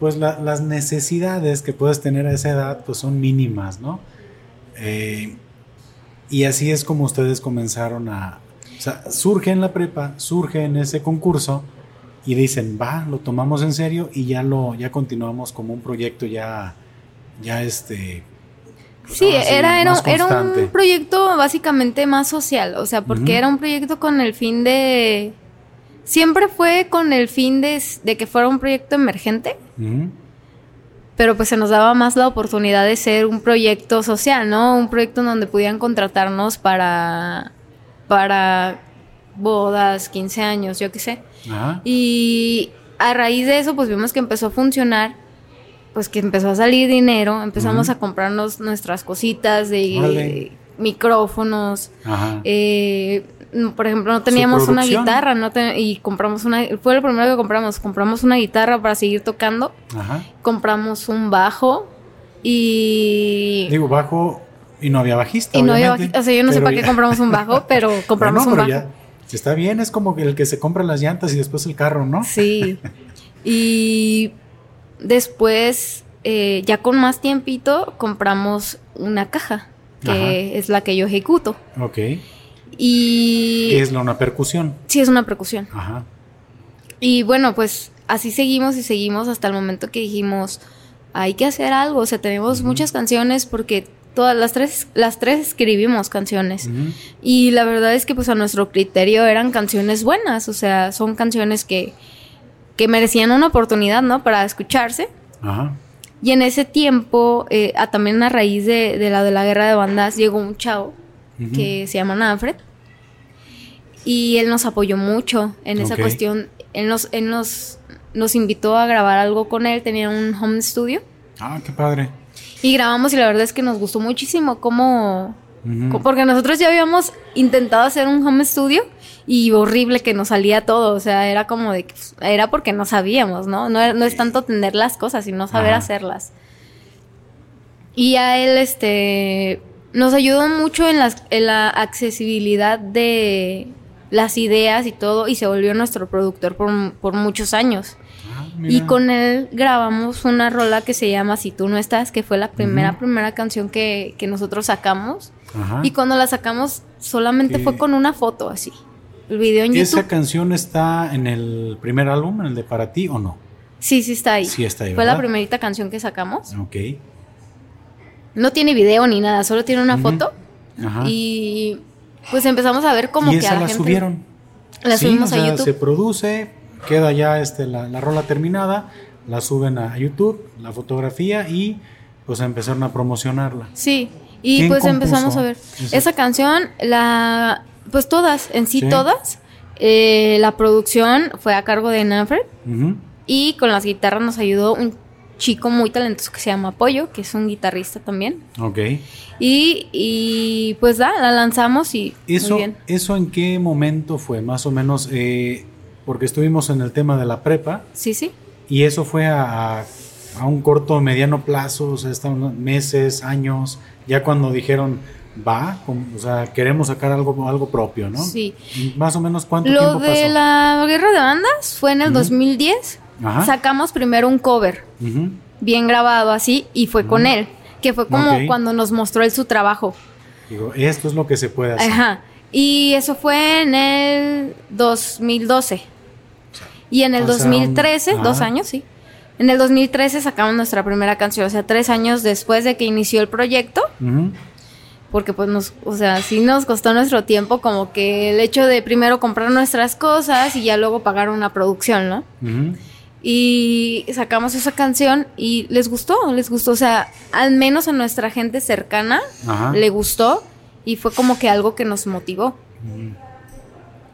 pues la- las necesidades que puedes tener a esa edad, pues son mínimas, ¿no? Eh, y así es como ustedes comenzaron a... O sea, surge en la prepa, surge en ese concurso y dicen, va, lo tomamos en serio y ya lo, ya continuamos como un proyecto ya, ya este... pues Sí, era, era, un proyecto básicamente más social, o sea, porque era un proyecto con el fin de... Siempre fue con el fin de, de que fuera un proyecto emergente, pero pues se nos daba más la oportunidad de ser un proyecto social, ¿no? Un proyecto en donde pudieran contratarnos para, para bodas, 15 años, yo qué sé. Ajá. Y a raíz de eso, pues vimos que empezó a funcionar, pues que empezó a salir dinero, empezamos a comprarnos nuestras cositas de micrófonos. Ajá. eh, por ejemplo, no teníamos una guitarra, no te- y compramos una, fue lo primero que compramos, compramos una guitarra para seguir tocando, Ajá. compramos un bajo y Digo, bajo y no había bajista. y no había obviamente, baji- o sea, yo no sé para qué compramos un bajo, pero (laughs) compramos Bueno, un pero bajo. ya, está bien, es como el que se compra las llantas y después el carro, ¿no? Sí. (laughs) Y después, eh, ya con más tiempito, compramos una caja, que Ajá. es la que yo ejecuto. Ok. Y ¿Qué es la, una percusión? sí, es una percusión. Ajá. Y bueno, pues así seguimos y seguimos hasta el momento que dijimos, hay que hacer algo. O sea, tenemos muchas canciones porque todas las tres, las tres escribimos canciones. Y la verdad es que pues a nuestro criterio eran canciones buenas, o sea, son canciones que, que merecían una oportunidad, ¿no? Para escucharse. Ajá. Y en ese tiempo, eh, a- también a raíz de, de la de la guerra de bandas, llegó un chavo que se llama Manfred. Y él nos apoyó mucho en esa cuestión. Él, nos, él nos, nos invitó a grabar algo con él, tenía un home studio. Ah, qué padre. Y grabamos y la verdad es que nos gustó muchísimo cómo, Porque nosotros ya habíamos intentado hacer un home studio y horrible que nos salía todo. O sea, era como de. que, pues, Era porque no sabíamos, ¿no? No, no es tanto tener las cosas, sino saber Ajá. hacerlas. Y a él, este. Nos ayudó mucho en, las, en la accesibilidad de las ideas y todo. Y se volvió nuestro productor por, por muchos años. Y con él grabamos una rola que se llama Si tú no estás, que fue la primera, primera canción que, que nosotros sacamos. Ajá. Y cuando la sacamos, solamente ¿Qué? fue con una foto así. El video en ¿Esa YouTube. canción está en el primer álbum, en el de Para ti o no? Sí, sí está ahí. Sí está ahí, Fue la primerita canción que sacamos. Ok. No tiene video ni nada, solo tiene una Ujú. foto. Ajá. Y pues empezamos a ver como y que esa a la, la gente subieron. la Sí, subimos o sea, a YouTube. Se produce, queda ya este, la, la rola terminada, la suben a YouTube, la fotografía y pues empezaron a promocionarla. Sí. Y ¿Quién pues compuso empezamos a ver. esa? Esa canción, la pues todas, en sí, Sí. todas. Eh, la producción fue a cargo de Nanfred. Y con las guitarras nos ayudó un chico muy talentoso que se llama Pollo, que es un guitarrista también. Ok. Y, y pues da, la lanzamos y ¿Eso, muy bien. ¿Eso en qué momento fue? Más o menos, eh, porque estuvimos en el tema de la prepa Sí, sí. y eso fue a, un corto mediano plazo, o sea, están meses, años, ya cuando dijeron va, o sea, queremos sacar algo, algo propio, ¿no? Sí. Más o menos cuánto Lo tiempo de pasó? la guerra de bandas fue en el Ujú. 2010. Ajá. Sacamos primero un cover, bien grabado así, y fue con él, que fue como cuando nos mostró él su trabajo. Digo, esto es lo que se puede hacer. Ajá. Y eso fue en el 2012. Y en el Pasaron- 2013, dos años, sí. En el 2013 sacamos nuestra primera canción, o sea, tres años después de que inició el proyecto, porque pues nos, o sea, sí nos costó nuestro tiempo como que el hecho de primero comprar nuestras cosas y ya luego pagar una producción, ¿no? Y sacamos esa canción y les gustó, les gustó, o sea, al menos a nuestra gente cercana le gustó y fue como que algo que nos motivó.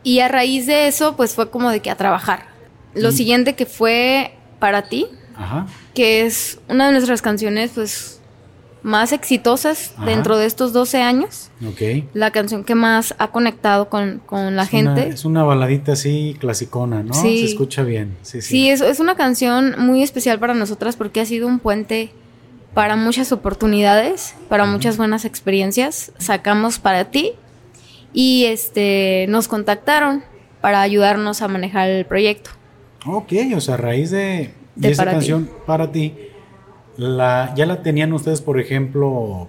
Y a raíz de eso, pues fue como de que a trabajar. Lo siguiente que fue para ti, Ajá. que es una de nuestras canciones, pues más exitosas Ajá. dentro de estos 12 años. Ok. La canción que más ha conectado con, con la Es una- gente. es una baladita así clasicona, ¿no? Sí. Se escucha bien. Sí, sí. Sí, es, es una canción muy especial para nosotras porque ha sido un puente para muchas oportunidades, para muchas buenas experiencias. Sacamos para ti y este nos contactaron para ayudarnos a manejar el proyecto. Ok, o sea, a raíz de, de esa Para Ti. canción para ti, la, ¿ya la tenían ustedes, por ejemplo,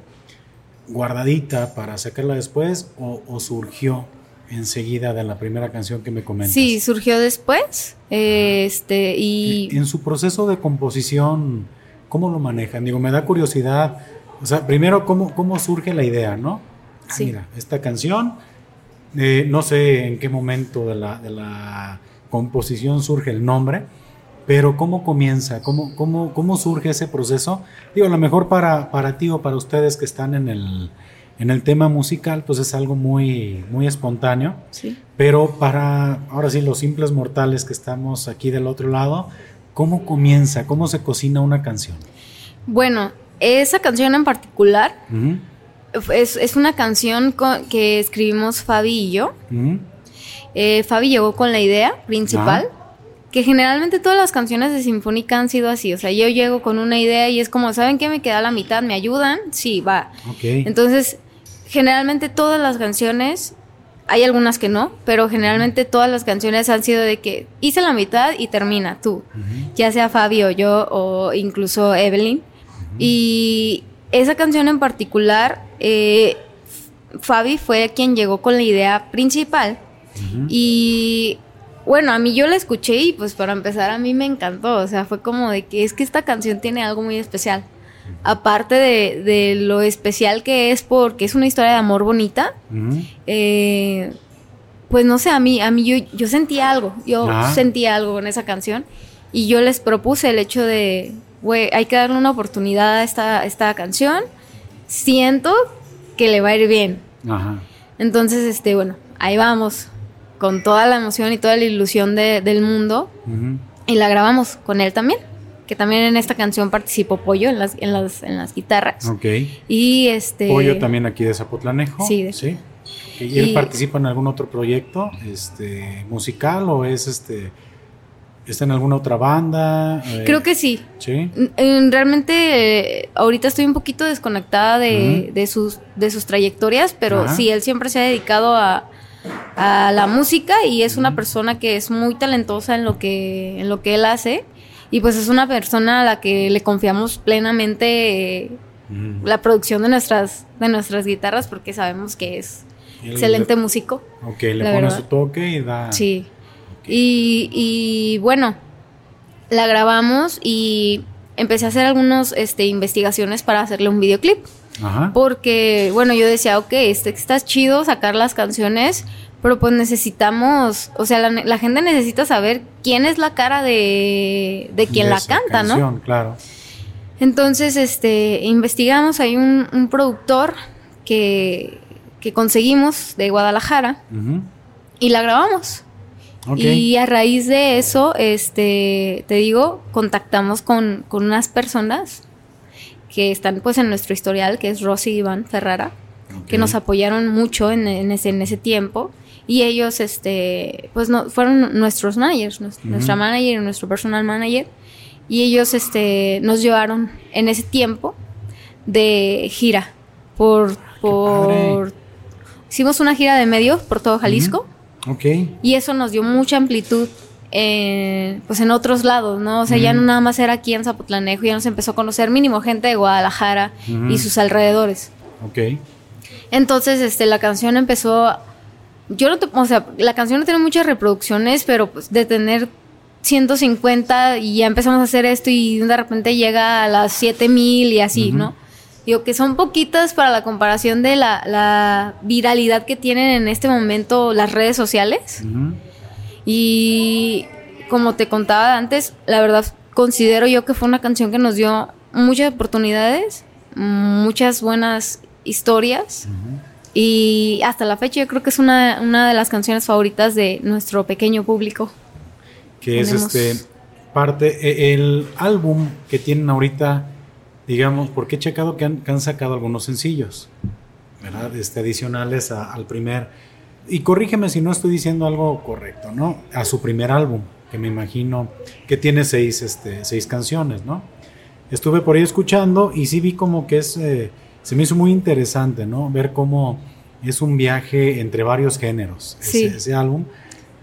guardadita para sacarla después o, o surgió enseguida de la primera canción que me comentas? Sí, surgió después. eh, Este, y En su proceso de composición, ¿cómo lo manejan? Digo, me da curiosidad. O sea, primero, ¿cómo, cómo surge la idea, no? Ah, Sí. Mira, esta canción, eh, no sé en qué momento de la, de la composición surge el nombre, pero ¿cómo comienza? ¿Cómo, cómo, cómo surge ese proceso? Digo, a lo mejor para, para ti o para ustedes que están en el, en el tema musical, pues es algo muy, muy espontáneo. sí. Pero para, ahora sí, los simples mortales que estamos aquí del otro lado, ¿cómo comienza? ¿Cómo se cocina una canción? Bueno, esa canción en particular es, es una canción que escribimos Fabi y yo. Eh, Fabi llegó con la idea principal, que generalmente todas las canciones de Sinfónica han sido así. O sea, yo llego con una idea y es como, ¿saben qué? Me queda la mitad, ¿me ayudan? Sí, va. Entonces, generalmente todas las canciones, hay algunas que no, pero generalmente todas las canciones han sido de que hice la mitad y termina tú, ya sea Fabi o yo o incluso Evelyn. Y esa canción en particular, eh, Fabi fue quien llegó con la idea principal. Y bueno, a mí yo la escuché y pues para empezar a mí me encantó. O sea, fue como de que es que esta canción tiene algo muy especial. Aparte de, de lo especial que es porque es una historia de amor bonita, eh, pues no sé, a mí, a mí yo, yo sentí algo. Yo Ajá. sentí algo con esa canción. Y yo les propuse el hecho de, güey, hay que darle una oportunidad a esta, esta canción. Siento que le va a ir bien. Ajá. Entonces, este, bueno, ahí vamos, con toda la emoción y toda la ilusión de- del mundo, y la grabamos con él también, que también en esta canción participó Pollo en las, en las, en las guitarras. Ok. Y este... Pollo también aquí de Zapotlanejo. Sí, de- Sí. ¿Y él participa en algún otro proyecto este, musical o es este está en alguna otra banda? Eh, Creo que sí. Sí. Mm, Realmente eh, ahorita estoy un poquito desconectada de, de sus, de sus trayectorias, pero sí, él siempre se ha dedicado a, a la música y es una persona que es muy talentosa en lo que, en lo que él hace. Y pues es una persona a la que le confiamos plenamente la producción de nuestras, de nuestras guitarras porque sabemos que es excelente le- músico. Ok, le pone verdad. su toque y da. Sí. Y, y bueno, la grabamos y empecé a hacer algunas este, investigaciones para hacerle un videoclip. Ajá. Porque, bueno, yo decía, ok, este, está chido sacar las canciones, pero pues necesitamos, o sea, la, la gente necesita saber quién es la cara de, de quien De la esa canta, ¿no? canción, Claro. Entonces, este, investigamos, hay un, un productor que, que conseguimos de Guadalajara y la grabamos. Y a raíz de eso, este, te digo, contactamos con, con unas personas que están pues en nuestro historial, que es Rosy y Iván Ferrara, que nos apoyaron mucho en, en ese, en ese tiempo. Y ellos, este, pues no, fueron nuestros managers, nues- Ujú. nuestra manager y nuestro personal manager. y ellos este, nos llevaron en ese tiempo de gira por... por hicimos una gira de medios por todo Jalisco. Y eso nos dio mucha amplitud pues en otros lados, ¿no? O sea, ya no nada más era aquí en Zapotlanejo, ya nos empezó a conocer mínimo gente de Guadalajara y sus alrededores. Ok. Entonces, este, la canción empezó, yo no, te, o sea, la canción no tiene muchas reproducciones, pero pues de tener 150 y ya empezamos a hacer esto y de repente llega a las 7000 y así, ¿no? Digo que son poquitas para la comparación de la, viralidad que tienen en este momento las redes sociales. Y como te contaba antes, la verdad considero yo que fue una canción que nos dio muchas oportunidades, muchas buenas historias. Y hasta la fecha yo creo que es una, una de las canciones favoritas de nuestro pequeño público. Que es este parte, e, el álbum que tienen ahorita, digamos, porque he checado que han, sacado algunos sencillos, ¿verdad? Este, adicionales al primer y corrígeme si no estoy diciendo algo correcto, ¿no? A su primer álbum, que me imagino que tiene seis, este, seis canciones, ¿no? Estuve por ahí escuchando y sí vi como que es, eh, se me hizo muy interesante, ¿no? Ver cómo es un viaje entre varios géneros, ese, álbum.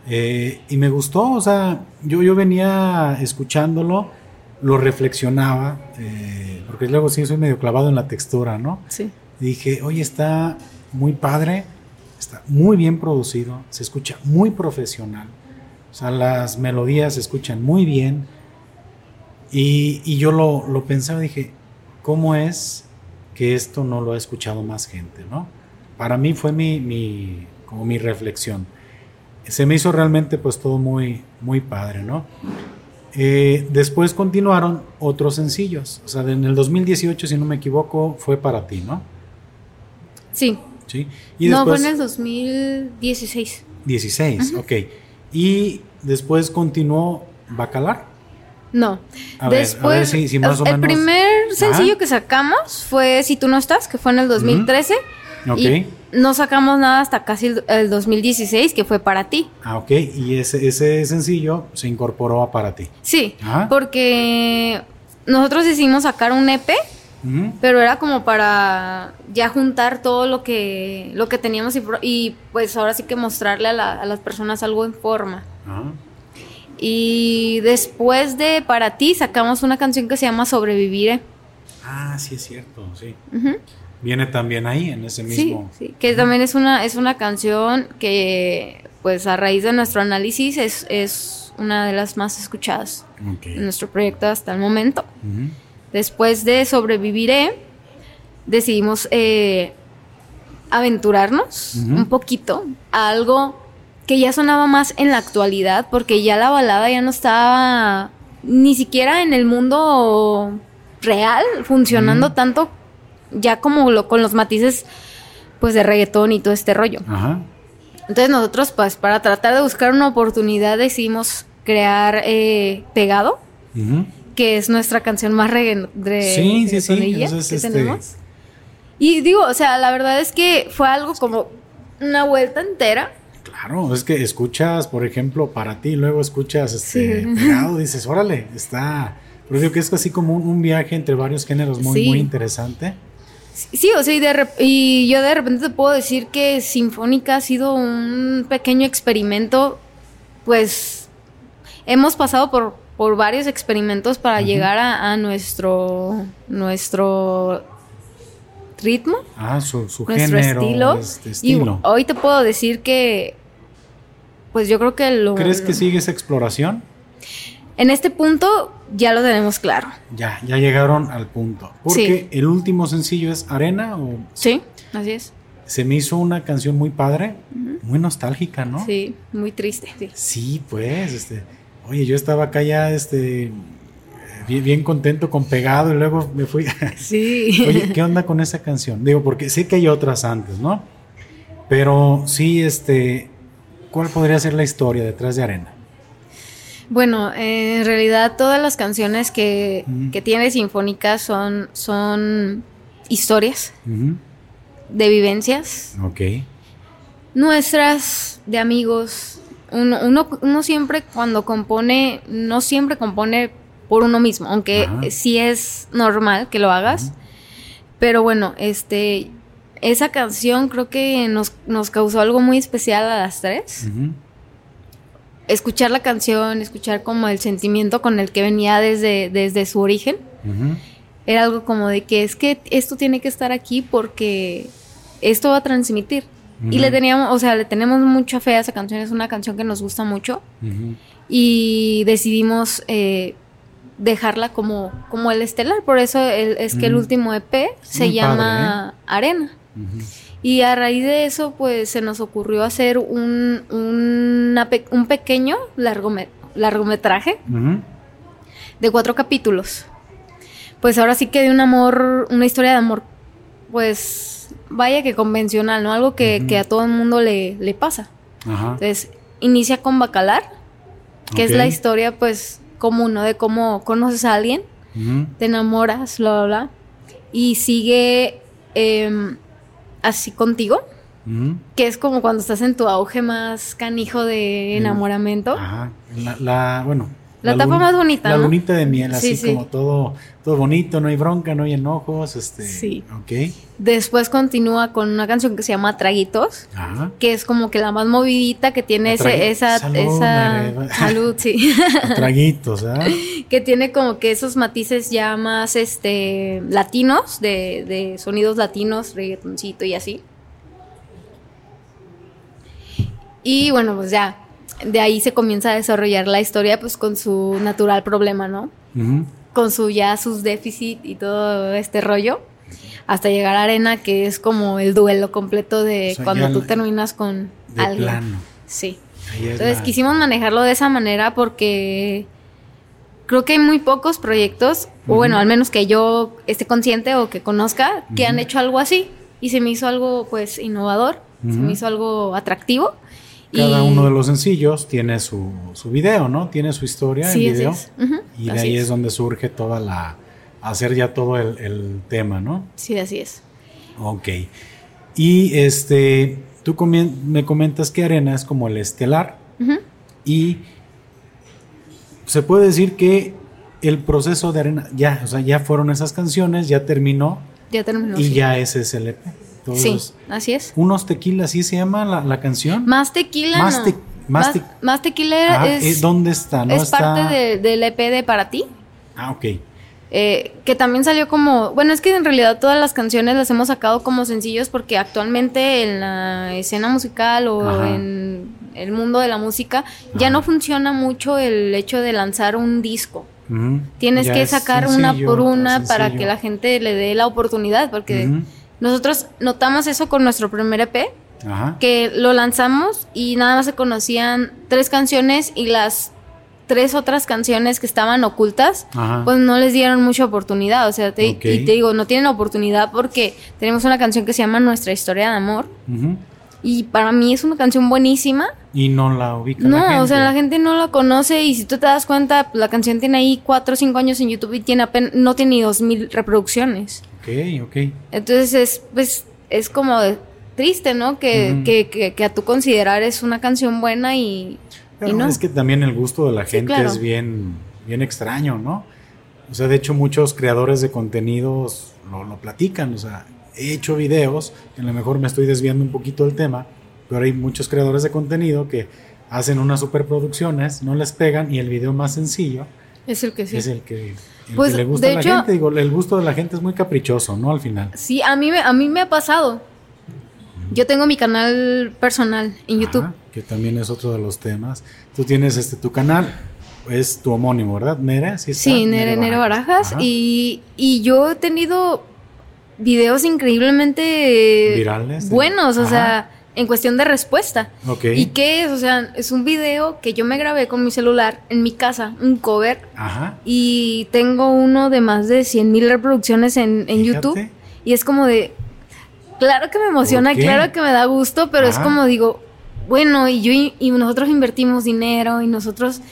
Eh, y me gustó, o sea, yo, yo venía escuchándolo, lo reflexionaba, eh, porque luego sí soy medio clavado en la textura, ¿no? Sí. dije, oye, está muy padre Está muy bien producido, se escucha muy profesional. O sea, las melodías se escuchan muy bien. Y, yo lo, lo pensaba, dije, ¿cómo es que esto no lo ha escuchado más gente? ¿no? Para mí fue mi, como mi reflexión. Se me hizo realmente pues todo muy, muy padre, ¿no? Eh, después continuaron otros sencillos. O sea, en el 2018, si no me equivoco, fue para ti, ¿no? Sí. Y no, fue en el 2016. 16, ok. Y después continuó Bacalar. No. después, el, primer sencillo que sacamos fue Si tú no estás, que fue en el 2013. Y no sacamos nada hasta casi el, 2016, que fue para ti. Ah, ok. Y ese, ese sencillo se incorporó a para ti. Sí, porque nosotros decidimos sacar un EP pero era como para ya juntar todo lo que, lo que teníamos y, pues ahora sí que mostrarle a, las personas algo en forma. Y después de Para ti sacamos una canción que se llama Sobreviviré. Ah, sí es cierto, sí. Viene también ahí, en ese mismo. Sí, sí. que también es una, es una canción que, pues a raíz de nuestro análisis, es, es una de las más escuchadas en nuestro proyecto hasta el momento. Después de Sobreviviré, decidimos eh, aventurarnos un poquito a algo que ya sonaba más en la actualidad, porque ya la balada ya no estaba ni siquiera en el mundo real funcionando tanto, ya como lo, con los matices pues de reggaetón y todo este rollo. Entonces nosotros pues para tratar de buscar una oportunidad decidimos crear eh, Pegado que es nuestra canción más re, sí, sí, sí. que este tenemos. Y digo, o sea, la verdad es que fue algo como una vuelta entera. Claro, es que escuchas, por ejemplo, para ti, luego escuchas este pegado, dices, órale, está. Pero digo que es así como un, viaje entre varios géneros muy, muy interesante. Sí, o sea, y, y yo de repente te puedo decir que Sinfónica ha sido un pequeño experimento, pues hemos pasado por por varios experimentos para llegar a, nuestro nuestro ritmo. Ah, su, su género, este estilo. Y hoy te puedo decir que, pues yo creo que lo... ¿Crees que sigue esa exploración? En este punto ya lo tenemos claro. Ya, ya llegaron al punto. Porque el último sencillo es Arena o... Sí, así es. Se me hizo una canción muy padre, muy nostálgica, ¿no? Sí, muy triste. Sí, sí pues, este Oye, yo estaba acá ya, este, bien, contento con pegado y luego me fui. (laughs) Sí. Oye, (laughs) ¿qué onda con esa canción? Digo, porque sé que hay otras antes, ¿no? Pero sí, este, ¿cuál podría ser la historia detrás de Arena? Bueno, en realidad todas las canciones que, tiene Sinfónica son, son historias de vivencias. Ok. Nuestras, de amigos, uno, uno, siempre cuando compone, no siempre compone por uno mismo, aunque sí es normal que lo hagas. Pero bueno, este, esa canción creo que nos, nos causó algo muy especial a las tres. Escuchar la canción, escuchar como el sentimiento con el que venía desde, desde su origen. Era algo como de que es que esto tiene que estar aquí porque esto va a transmitir. Y le teníamos, o sea, le tenemos mucha fe a esa canción, es una canción que nos gusta mucho. Y decidimos eh, dejarla como, como el estelar, por eso es que el último EP se llama ¿eh? Arena. Y a raíz de eso, pues se nos ocurrió hacer un, un pequeño largometraje de cuatro capítulos. Pues ahora sí que de un amor, una historia de amor, pues vaya que convencional, ¿no? Algo que, a todo el mundo le, le pasa. Entonces, inicia con Bacalar, que es la historia, pues, común, ¿no? De cómo conoces a alguien, te enamoras, bla, bla, bla, y sigue em, así contigo, que es como cuando estás en tu auge más canijo de enamoramiento. Ajá. la bueno, la, etapa más bonita. La lunita de miel, así como todo, todo bonito, no hay bronca, no hay enojos, este. Sí. Ok. Después continúa con una canción que se llama Traguitos, que es como que la más movidita, que tiene ese, esa, salud, esa salud, sí. (laughs) Traguitos, ¿ah? (laughs) que tiene como que esos matices ya más este latinos, de, de sonidos latinos, reggaetoncito y así. Y bueno, pues ya de ahí se comienza a desarrollar la historia pues con su natural problema, ¿no? Con su ya sus déficit y todo este rollo. Hasta llegar a Arena, que es como el duelo completo de cuando tú terminas con alguien. Sí. Entonces quisimos manejarlo de esa manera porque creo que hay muy pocos proyectos, o bueno, al menos que yo esté consciente o que conozca, que han hecho algo así. Y se me hizo algo pues innovador, se me hizo algo atractivo. Cada uno de los sencillos tiene su, su video, ¿no? Tiene su historia en video. Y de ahí es. donde surge toda la. hacer ya todo el, tema, ¿no? Sí, así es. Ok. Y este. Tú me comentas que Arena es como el estelar. Y. Se puede decir que el proceso de Arena. Ya, o sea, ya fueron esas canciones, ya terminó. Ya terminó. Y ya ese es el EP sí, así es. Unos tequilas, ¿así se llama la, canción? Más tequila. Más, más, tequila es. Eh, ¿Dónde está? es parte del EP de Para ti. Ah, ok. Eh, que también salió como, bueno, es que en realidad todas las canciones las hemos sacado como sencillos porque actualmente en la escena musical o en el mundo de la música ya no funciona mucho el hecho de lanzar un disco. Tienes que sacar una por una para que la gente le dé la oportunidad porque nosotros notamos eso con nuestro primer EP, que lo lanzamos y nada más se conocían tres canciones y las tres otras canciones que estaban ocultas, pues no les dieron mucha oportunidad. O sea, te, y te digo, no tienen oportunidad porque tenemos una canción que se llama Nuestra historia de amor. Y para mí es una canción buenísima. Y no la ubica. No, la gente. o sea, la gente no la conoce y si tú te das cuenta, la canción tiene ahí cuatro o cinco años en YouTube y tiene apenas, no tiene ni dos mil reproducciones. Ok, ok. Entonces es, pues, es como triste, ¿no? Que, que, que, a tu considerar es una canción buena y, no. Es que también el gusto de la gente es bien, bien extraño, ¿no? O sea, de hecho muchos creadores de contenidos lo, lo platican, o sea, he hecho videos, que a lo mejor me estoy desviando un poquito del tema, pero hay muchos creadores de contenido que hacen unas superproducciones, no les pegan y el video más sencillo es el que sí. Es el que, pues, le gusta a la gente. Digo, el gusto de la gente es muy caprichoso, ¿no? Al final. Sí, a mí, a mí me ha pasado. Yo tengo mi canal personal en YouTube. que también es otro de los temas. Tú tienes este tu canal, es tu homónimo, ¿verdad? Nere, sí, sí Nere, Nere Barajas. Y, y yo he tenido videos increíblemente virales buenos, o sea, en cuestión de respuesta. ¿Y qué es? O sea, es un video que yo me grabé con mi celular en mi casa, un cover. Ajá. Y tengo uno de más de 100 mil reproducciones en, YouTube. Y es como de, claro que me emociona, claro que me da gusto, pero es como digo, bueno, y yo y nosotros invertimos dinero y nosotros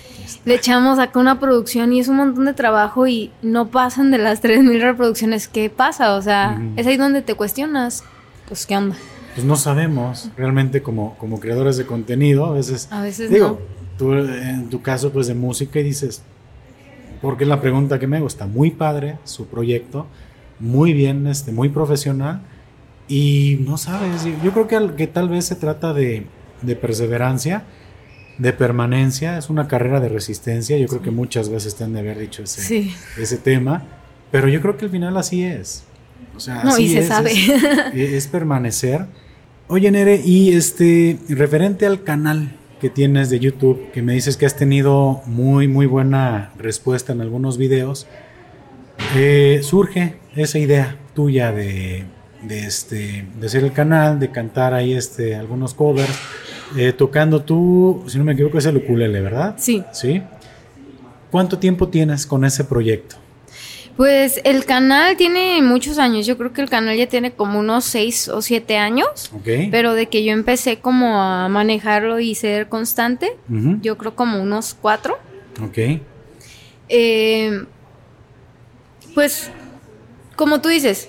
le echamos acá una producción y es un montón de trabajo y no pasan de las 3.000 reproducciones. ¿Qué pasa? O sea, es ahí donde te cuestionas, pues, ¿qué onda? Pues no sabemos, realmente como, como creadores de contenido, a veces... A veces Digo, tú en tu caso, pues, de música y dices, porque es la pregunta que me hago. Está muy padre su proyecto, muy bien, este, muy profesional. Y no sabes, yo creo que, que tal vez se trata de, de, perseverancia, de permanencia, es una carrera de resistencia. Yo creo que muchas veces te han de haber dicho ese, ese tema, pero yo creo que al final así es. O sea, no, así y se es, sabe. Es, (laughs) es permanecer. Oye, Nere, y este, referente al canal, que tienes de YouTube, que me dices que has tenido muy, muy buena respuesta en algunos videos, eh, surge esa idea tuya de, de, este, de hacer el canal, de cantar ahí este, algunos covers, eh, tocando tú, si no me equivoco, es el ukulele, ¿verdad? Sí. ¿Sí? ¿Cuánto tiempo tienes con ese proyecto? Pues el canal tiene muchos años. Yo creo que el canal ya tiene como unos seis o siete años. Ok. Pero de que yo empecé como a manejarlo y ser constante, yo creo como unos cuatro. Ok. Eh, pues, como tú dices,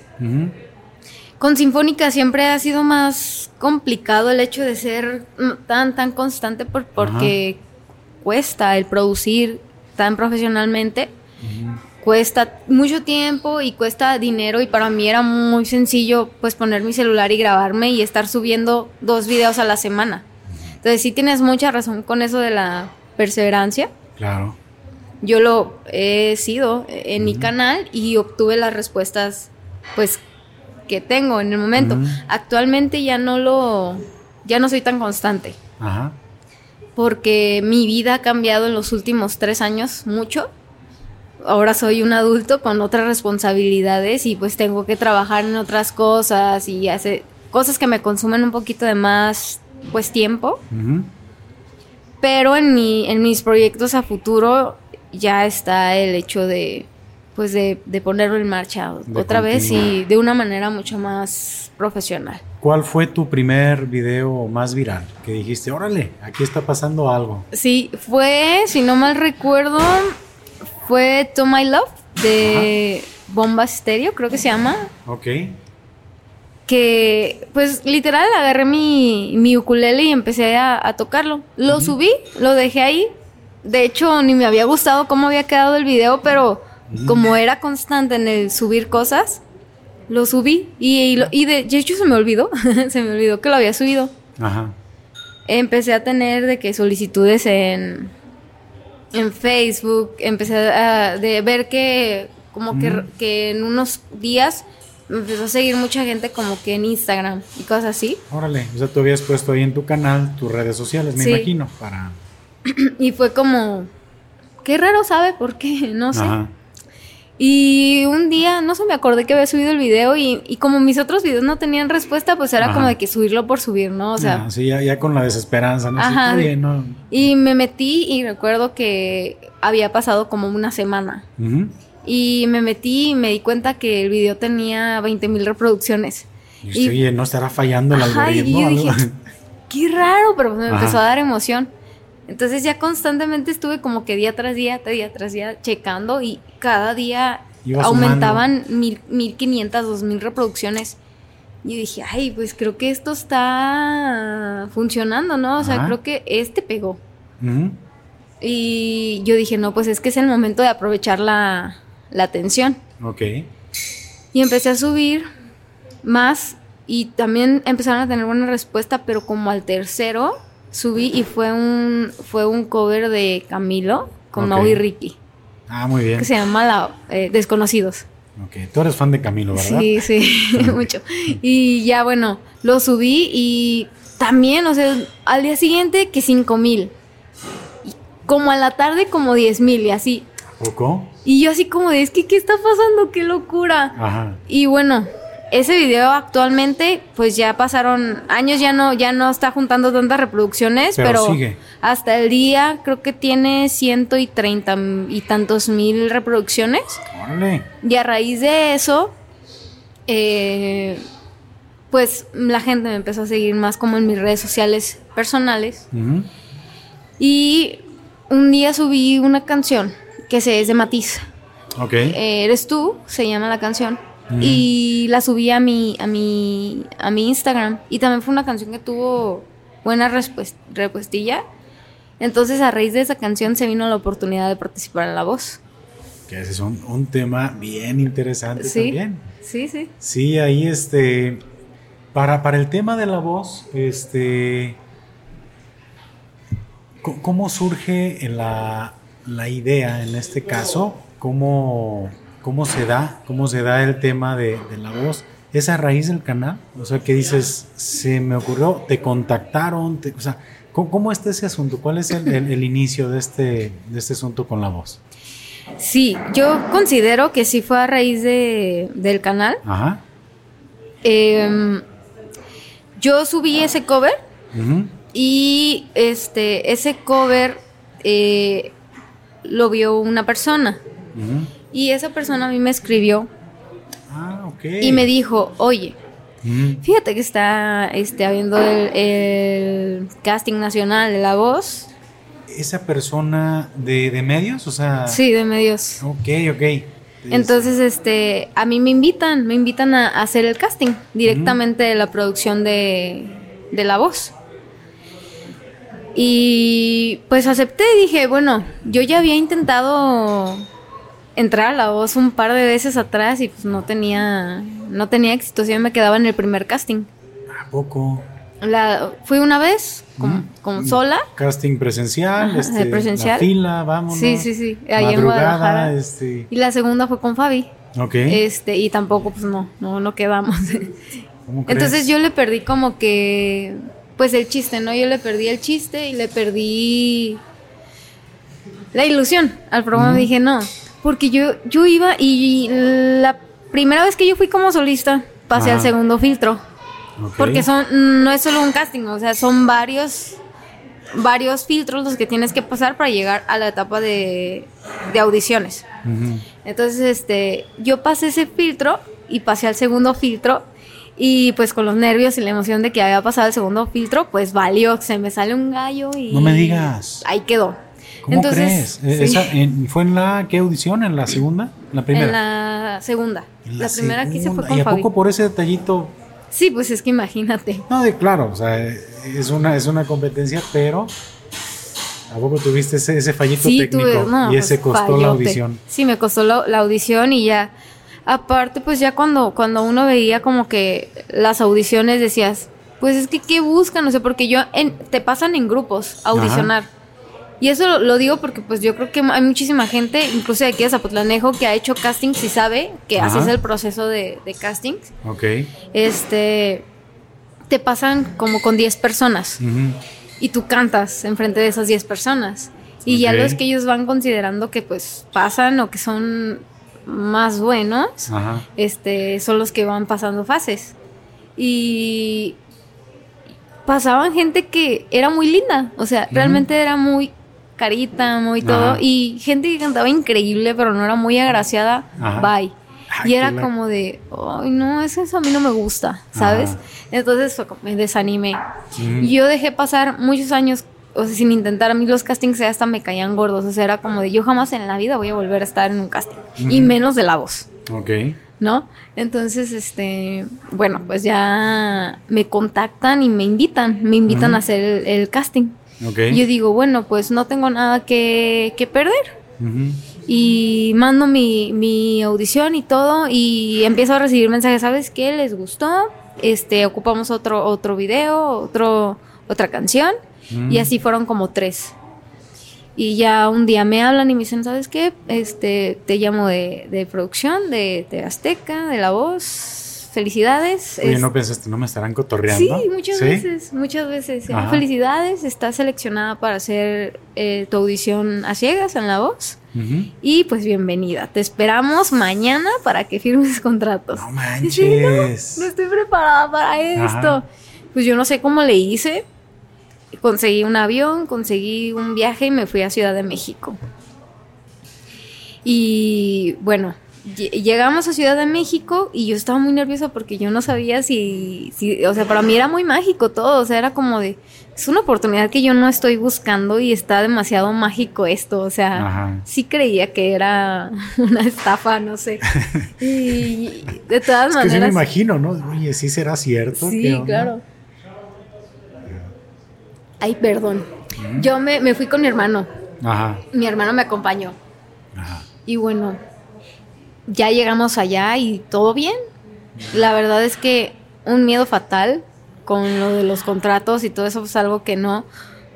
con Sinfónica siempre ha sido más complicado el hecho de ser tan, tan constante por- porque cuesta el producir tan profesionalmente. Cuesta mucho tiempo y cuesta dinero y para mí era muy sencillo pues poner mi celular y grabarme y estar subiendo dos videos a la semana. Entonces sí tienes mucha razón con eso de la perseverancia. Claro. Yo lo he sido en mi canal y obtuve las respuestas pues que tengo en el momento. Actualmente ya no lo ya no soy tan constante Ajá. porque mi vida ha cambiado en los últimos tres años mucho. Ahora soy un adulto con otras responsabilidades y pues tengo que trabajar en otras cosas y hacer cosas que me consumen un poquito de más pues tiempo. Pero en mi, en mis proyectos a futuro ya está el hecho de pues de, de ponerlo en marcha De otra vez y de una manera mucho más profesional. ¿Cuál fue tu primer video más viral? Que dijiste, órale, aquí está pasando algo. Sí, fue, si no mal recuerdo, fue To My Love de Bomba Stereo, creo que se llama. Ok. Que, pues, literal, agarré mi, mi ukulele y empecé a, a tocarlo. Lo subí, lo dejé ahí. De hecho, ni me había gustado cómo había quedado el video, pero como era constante en el subir cosas, lo subí. Y, y lo- y de, de hecho, se me olvidó. (laughs) se me olvidó que lo había subido. Ajá. empecé a tener de que solicitudes en, en Facebook, empecé a de ver que como que, que en unos días me empezó a seguir mucha gente como que en Instagram y cosas así. Órale, o sea, tú habías puesto ahí en tu canal tus redes sociales, me Sí. imagino, para... (clears throat) Y fue como, qué raro sabe por qué, (laughs) no sé. Ajá. Y un día, no sé, me acordé que había subido el video y, y como mis otros videos no tenían respuesta, pues era Ajá. como de que subirlo por subir, ¿no? O sea, Ah, sí, ya, ya con la desesperanza, ¿no? Sí, Ajá. está bien, ¿no? y me metí y recuerdo que había pasado como una semana. Y me metí y me di cuenta que el video tenía 20 mil reproducciones. Y, Y- oye, no estará fallando el Ajá, y algoritmo. yo algo? dije, (laughs) qué raro, pero me Ajá. empezó a dar emoción. Entonces ya constantemente estuve como que día tras día, día tras día, checando y cada día Iba aumentaban mil, mil quinientas, dos mil reproducciones. Y dije, ay, pues creo que esto está funcionando, ¿no? O sea, Ajá. creo que este pegó. Y yo dije, no, pues es que es el momento de aprovechar la, la atención. Ok. Y empecé a subir más y también empezaron a tener buena respuesta, pero como al tercero subí y fue un fue un cover de Camilo con Ok. Mau y Ricky, Ah, muy bien. que se llama la, eh, Desconocidos. Ok, tú eres fan de Camilo, ¿verdad? Sí, sí, (laughs) mucho. Y ya bueno, lo subí y también, o sea, al día siguiente que cinco mil. Y Como a la tarde como 10 mil y así. ¿Poco? Y yo así como de, es que, ¿qué está pasando? ¡Qué locura! Ajá. Y bueno, ese video actualmente, pues ya pasaron años, ya no, ya no está juntando tantas reproducciones, Pero pero, sigue. hasta el día creo que tiene ciento y treinta y tantos mil reproducciones. Órale. Y a raíz de eso, eh, pues la gente me empezó a seguir más como en mis redes sociales personales. Y un día subí una canción que se es de Matiz. Ok. Eh, Eres tú, se llama la canción. Mm. Y la subí a mi, a mi, a mi Instagram. Y también fue una canción que tuvo buena respues- respuestilla. Entonces, a raíz de esa canción se vino la oportunidad de participar en La Voz. Que ese es un, un tema bien interesante Sí. también. Sí, sí. Sí, ahí este. Para, para el tema de la voz, este. ¿Cómo surge la, la idea en este caso? ¿Cómo, ¿Cómo se da? ¿Cómo se da el tema de, de la voz? ¿Es a raíz del canal? O sea, que dices, se me ocurrió, te contactaron, te- o sea, ¿cómo, cómo está ese asunto? ¿Cuál es el, el- el inicio de este, de este asunto con la voz? Sí, yo considero que sí fue a raíz de, del canal. Ajá. Em, yo subí ese cover ujú, y este ese cover eh, lo vio una persona ujú. Y esa persona a mí me escribió Ah, ok. y me dijo, oye, Ujú. fíjate que está este, habiendo el, el casting nacional de la voz. esa persona de, de medios, o sea. Sí, de medios. Ok, ok. Entonces, este, a mí me invitan, me invitan a, a hacer el casting directamente de la producción de, de La Voz. Y pues acepté, dije, bueno, yo ya había intentado entrar a La Voz un par de veces atrás y pues no tenía, no tenía éxito, yo me quedaba en el primer casting. ¿A poco? La, fui una vez, como, sola. Casting presencial, Ajá, este, presencial. la fila, vámonos. Sí, sí, sí, ahí en Guadalajara. este. Y la segunda fue con Fabi. Ok. Este, y tampoco, pues no, no, no quedamos. ¿Cómo (laughs) crees? Entonces yo le perdí como que, pues el chiste, ¿no? Yo le perdí el chiste y le perdí la ilusión al programa. Dije, no, porque yo, yo iba y la primera vez que yo fui como solista, pasé al Ajá. segundo filtro. Ok. Porque son, no es solo un casting, o sea, son varios, varios filtros los que tienes que pasar para llegar a la etapa de, de audiciones. Entonces, este, yo pasé ese filtro y pasé al segundo filtro y pues con los nervios y la emoción de que había pasado el segundo filtro, pues valió, se me sale un gallo y... No me digas. Ahí quedó. ¿Cómo Entonces, crees? Eh, sí, esa, en- ¿Fue en la qué audición? ¿En la segunda? ¿La primera? en la segunda. En la, primera que hice fue con ¿Y a Fabi. poco por ese detallito? Sí, pues es que imagínate. No, de claro, o sea, es una, es una competencia, pero ¿a poco tuviste ese, ese fallito Sí, técnico? tuve, no, y ese pues, costó la audición. Sí, me costó la, la audición y ya. Aparte, pues ya cuando, cuando uno veía como que las audiciones decías, pues es que qué buscan, no sé, porque yo en, te pasan en grupos a audicionar. Y eso lo, digo porque pues yo creo que hay muchísima gente, incluso de aquí de Zapotlanejo, que ha hecho castings y sabe que así Ajá. es el proceso de, de castings. Ok. Este, te pasan como con 10 personas y tú cantas enfrente de esas 10 personas. Y ya los que ellos van considerando que pues pasan o que son más buenos, Ajá. este, son los que van pasando fases. Y pasaban gente que era muy linda, o sea, realmente era muy carita, muy todo, Ajá. y gente que cantaba increíble, pero no era muy agraciada, Ajá. bye. Ay, y era la- como de, ay, no, es que eso a mí no me gusta, ¿sabes? Ajá. Entonces me desanimé. Ujú. Y yo dejé pasar muchos años, o sea, sin intentar. A mí los castings hasta me caían gordos. O sea, era como de yo jamás en la vida voy a volver a estar en un casting. Y menos de la voz, Ok. ¿no? Entonces, este, bueno, pues ya me contactan y me invitan. Me invitan a hacer el, el casting. Ok. Y yo digo, bueno, pues no tengo nada que, que perder. Y mando mi, mi audición y todo y empiezo a recibir mensajes, ¿sabes qué? ¿Les gustó? Este, ocupamos otro, otro video, otro, otra canción. Mm. Y así fueron como tres. Y ya un día me hablan y me dicen, ¿sabes qué? Este, te llamo de, de producción, de, de Azteca, de La Voz. Felicidades. Oye, Es- ¿no pensaste, no me estarán cotorreando? Sí, muchas ¿Sí? veces, muchas veces. Ajá. Felicidades, estás seleccionada para hacer eh, tu audición a ciegas en La Voz. Y pues bienvenida. Te esperamos mañana para que firmes (laughs) contratos. No Y (laughs) sí, no, manches. no estoy preparada para esto. Ajá. Pues yo no sé cómo le hice. Conseguí un avión, conseguí un viaje y me fui a Ciudad de México. Y bueno, llegamos a Ciudad de México y yo estaba muy nerviosa porque yo no sabía si, si, o sea, para mí era muy mágico todo, o sea, era como de, es una oportunidad que yo no estoy buscando y está demasiado mágico esto, o sea, Ajá. sí creía que era (laughs) una estafa, no sé. Y de todas Es que sí me maneras... imagino, ¿no? Oye, ¿sí será cierto? ¿Qué Sí, claro. Ay, perdón. Yo me, me fui con mi hermano. Ajá. Mi hermano me acompañó. Ajá. Y bueno, ya llegamos allá y todo bien. La verdad es que un miedo fatal con lo de los contratos y todo eso es algo que no.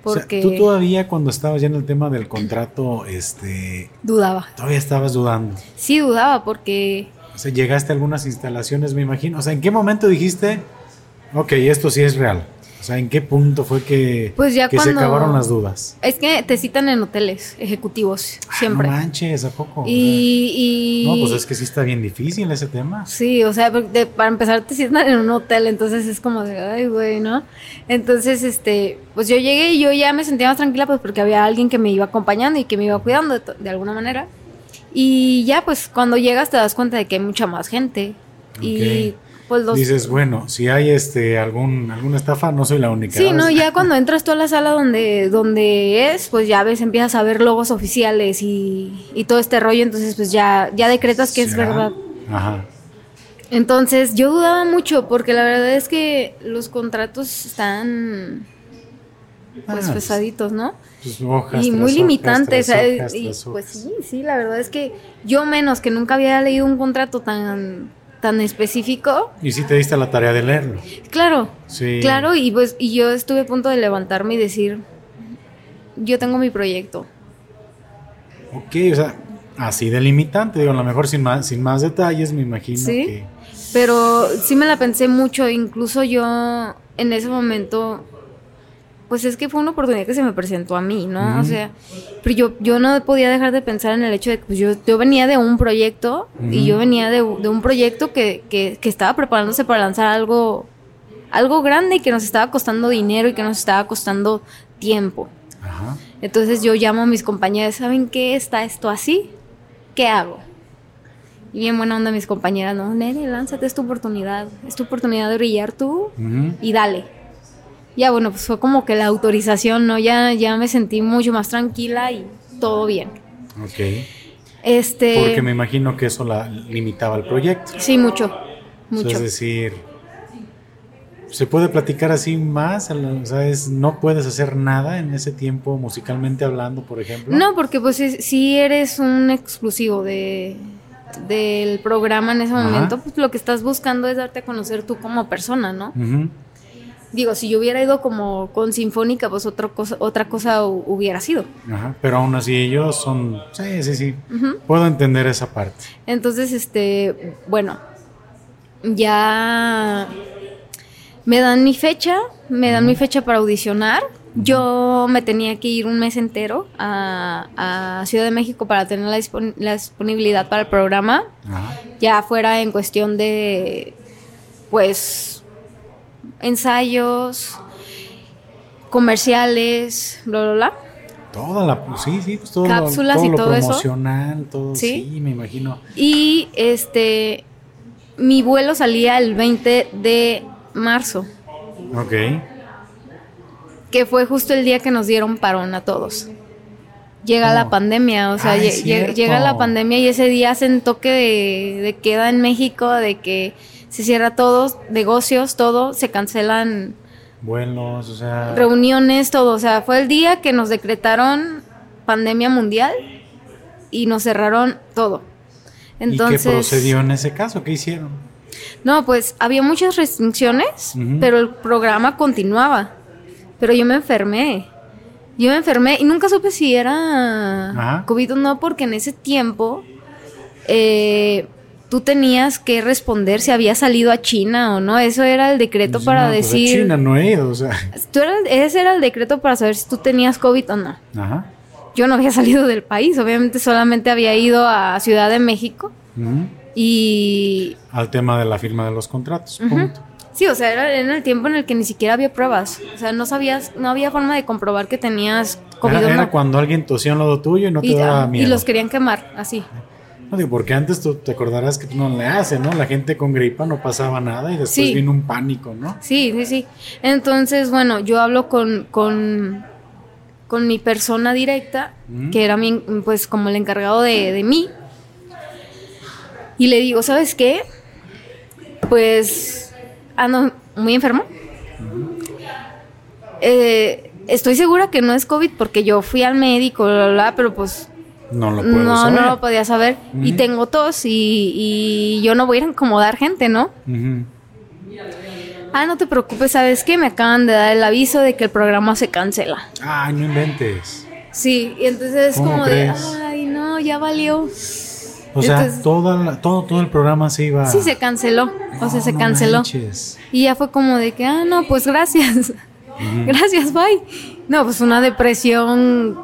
Porque tú todavía cuando estabas ya en el tema del contrato, este... Dudaba. Todavía estabas dudando. Sí, dudaba porque... O sea, llegaste a algunas instalaciones, me imagino. O sea, ¿en qué momento dijiste, ok, esto sí es real? O sea, ¿en qué punto fue que, pues ya que se acabaron las dudas? Es que te citan en hoteles ejecutivos, Ah, siempre. no manches, ¿a poco? Y, y- No, pues es que sí está bien difícil ese tema. Sí, o sea, de- para empezar te citan en un hotel, entonces es como de, ay, güey, ¿no? Entonces, este, pues yo llegué y yo ya me sentía más tranquila, pues porque había alguien que me iba acompañando y que me iba cuidando de, alguna manera. Y ya, pues cuando llegas te das cuenta de que hay mucha más gente. Y Ok. Pues los... Dices, bueno, si hay este algún alguna estafa, no soy la única. Sí, no, ya cuando entras tú a la sala donde, donde es, pues ya ves, empiezas a ver logos oficiales y, y todo este rollo, entonces pues ya, ya decretas que es verdad. Ajá. Entonces yo dudaba mucho porque la verdad es que los contratos están pues Ah, pesaditos, ¿no? Pues, hojas y muy limitantes. pues sí, sí, la verdad es que yo menos que nunca había leído un contrato tan tan específico. Y sí te diste la tarea de leerlo. Claro, Sí. claro, y pues y yo estuve a punto de levantarme y decir, yo tengo mi proyecto. Ok, o sea, así de limitante, digo, a lo mejor sin más, sin más detalles, me imagino Sí. que. Pero sí me la pensé mucho, incluso yo en ese momento, pues es que fue una oportunidad que se me presentó a mí, ¿no? O sea, pero yo, yo no podía dejar de pensar en el hecho de que pues, yo, yo venía de un proyecto y yo venía de, de un proyecto que, que, que estaba preparándose para lanzar algo, algo grande y que nos estaba costando dinero y que nos estaba costando tiempo. Ajá. Entonces yo llamo a mis compañeras, ¿saben qué? ¿Está esto así? ¿Qué hago? Y bien buena onda mis compañeras, no, Nene, lánzate, es tu oportunidad, es tu oportunidad de brillar tú y dale. Ya bueno, pues fue como que la autorización, ¿no? Ya, ya me sentí mucho más tranquila y todo bien. Ok. Este... Porque me imagino que eso la limitaba el proyecto. Sí, mucho, O sea, mucho. es decir, ¿se puede platicar así más? O sea, es- no puedes hacer nada en ese tiempo musicalmente hablando, por ejemplo. No, porque pues si, si eres un exclusivo de del programa en ese Ajá. momento, pues lo que estás buscando es darte a conocer tú como persona, ¿no? Ujú. Digo, si yo hubiera ido como con Sinfónica, pues otra cosa, otra cosa hu- hubiera sido. Ajá. Pero aún así ellos son... Sí, sí, sí. Puedo entender esa parte. Entonces, este, bueno, ya me dan mi fecha, me dan mi fecha para audicionar. Yo me tenía que ir un mes entero a, a Ciudad de México para tener la, dispon- la disponibilidad para el programa. Ajá. Ya fuera en cuestión de, pues, ensayos, comerciales, bla, bla, bla. Toda la... Sí, sí, pues todo, lo- Cápsulas todo y lo todo eso. promocional, todo. Sí. Sí, me imagino. Y este, mi vuelo salía el 20 de marzo, Ok. que fue justo el día que nos dieron parón a todos. Llega Oh. la pandemia, o sea, llega la pandemia y ese día hacen toque de, de queda en México, de que se cierra todo, negocios, todo, se cancelan Vuelos, o sea... reuniones, todo. O sea, fue el día que nos decretaron pandemia mundial y nos cerraron todo. Entonces, ¿Y qué procedió en ese caso? ¿Qué hicieron? No, pues había muchas restricciones, pero el programa continuaba. Pero yo me enfermé. Yo me enfermé y nunca supe si era Ajá. COVID o no, porque en ese tiempo eh, tú tenías que responder si había salido a China o no. Eso era el decreto Pues, para no, pues, a decir. China no he ido, o sea... Tú eras- ese era el decreto para saber si tú tenías COVID o no. Ajá. Yo no había (laughs) salido del país, obviamente solamente había ido a Ciudad de México y Al tema de la firma de los contratos, punto. Sí, o sea, era en el tiempo en el que ni siquiera había pruebas. O sea, no sabías, no había forma de comprobar que tenías COVID Era, o era no. cuando alguien tosía en lado tuyo y no te y, daba ah, miedo. y los querían quemar, así. No, digo, porque antes tú te acordarás que no le hace, ¿no? La gente con gripa no pasaba nada y después Sí. vino un pánico, ¿no? Sí, sí, sí. Entonces, bueno, yo hablo con, con, con mi persona directa, Ujú. que era mi, pues como el encargado de, de mí. Y le digo, ¿sabes qué? Pues ando muy enfermo. Eh, estoy segura que no es COVID porque yo fui al médico, bla, bla, bla, pero pues No lo puedo no, saber. no lo podía saber. Y tengo tos y, y yo no voy a incomodar gente, ¿no? Ah, no te preocupes, ¿sabes qué? Me acaban de dar el aviso de que el programa se cancela. Ay, no inventes. Sí, y entonces es ¿Cómo como crees? de, ay, no, ya valió. O sea, Entonces- toda la- todo, todo el programa se iba. Sí, se canceló. O sea, se canceló. manches. Y ya fue como de que, ah, no, pues gracias. (laughs) Gracias, bye. No, pues una depresión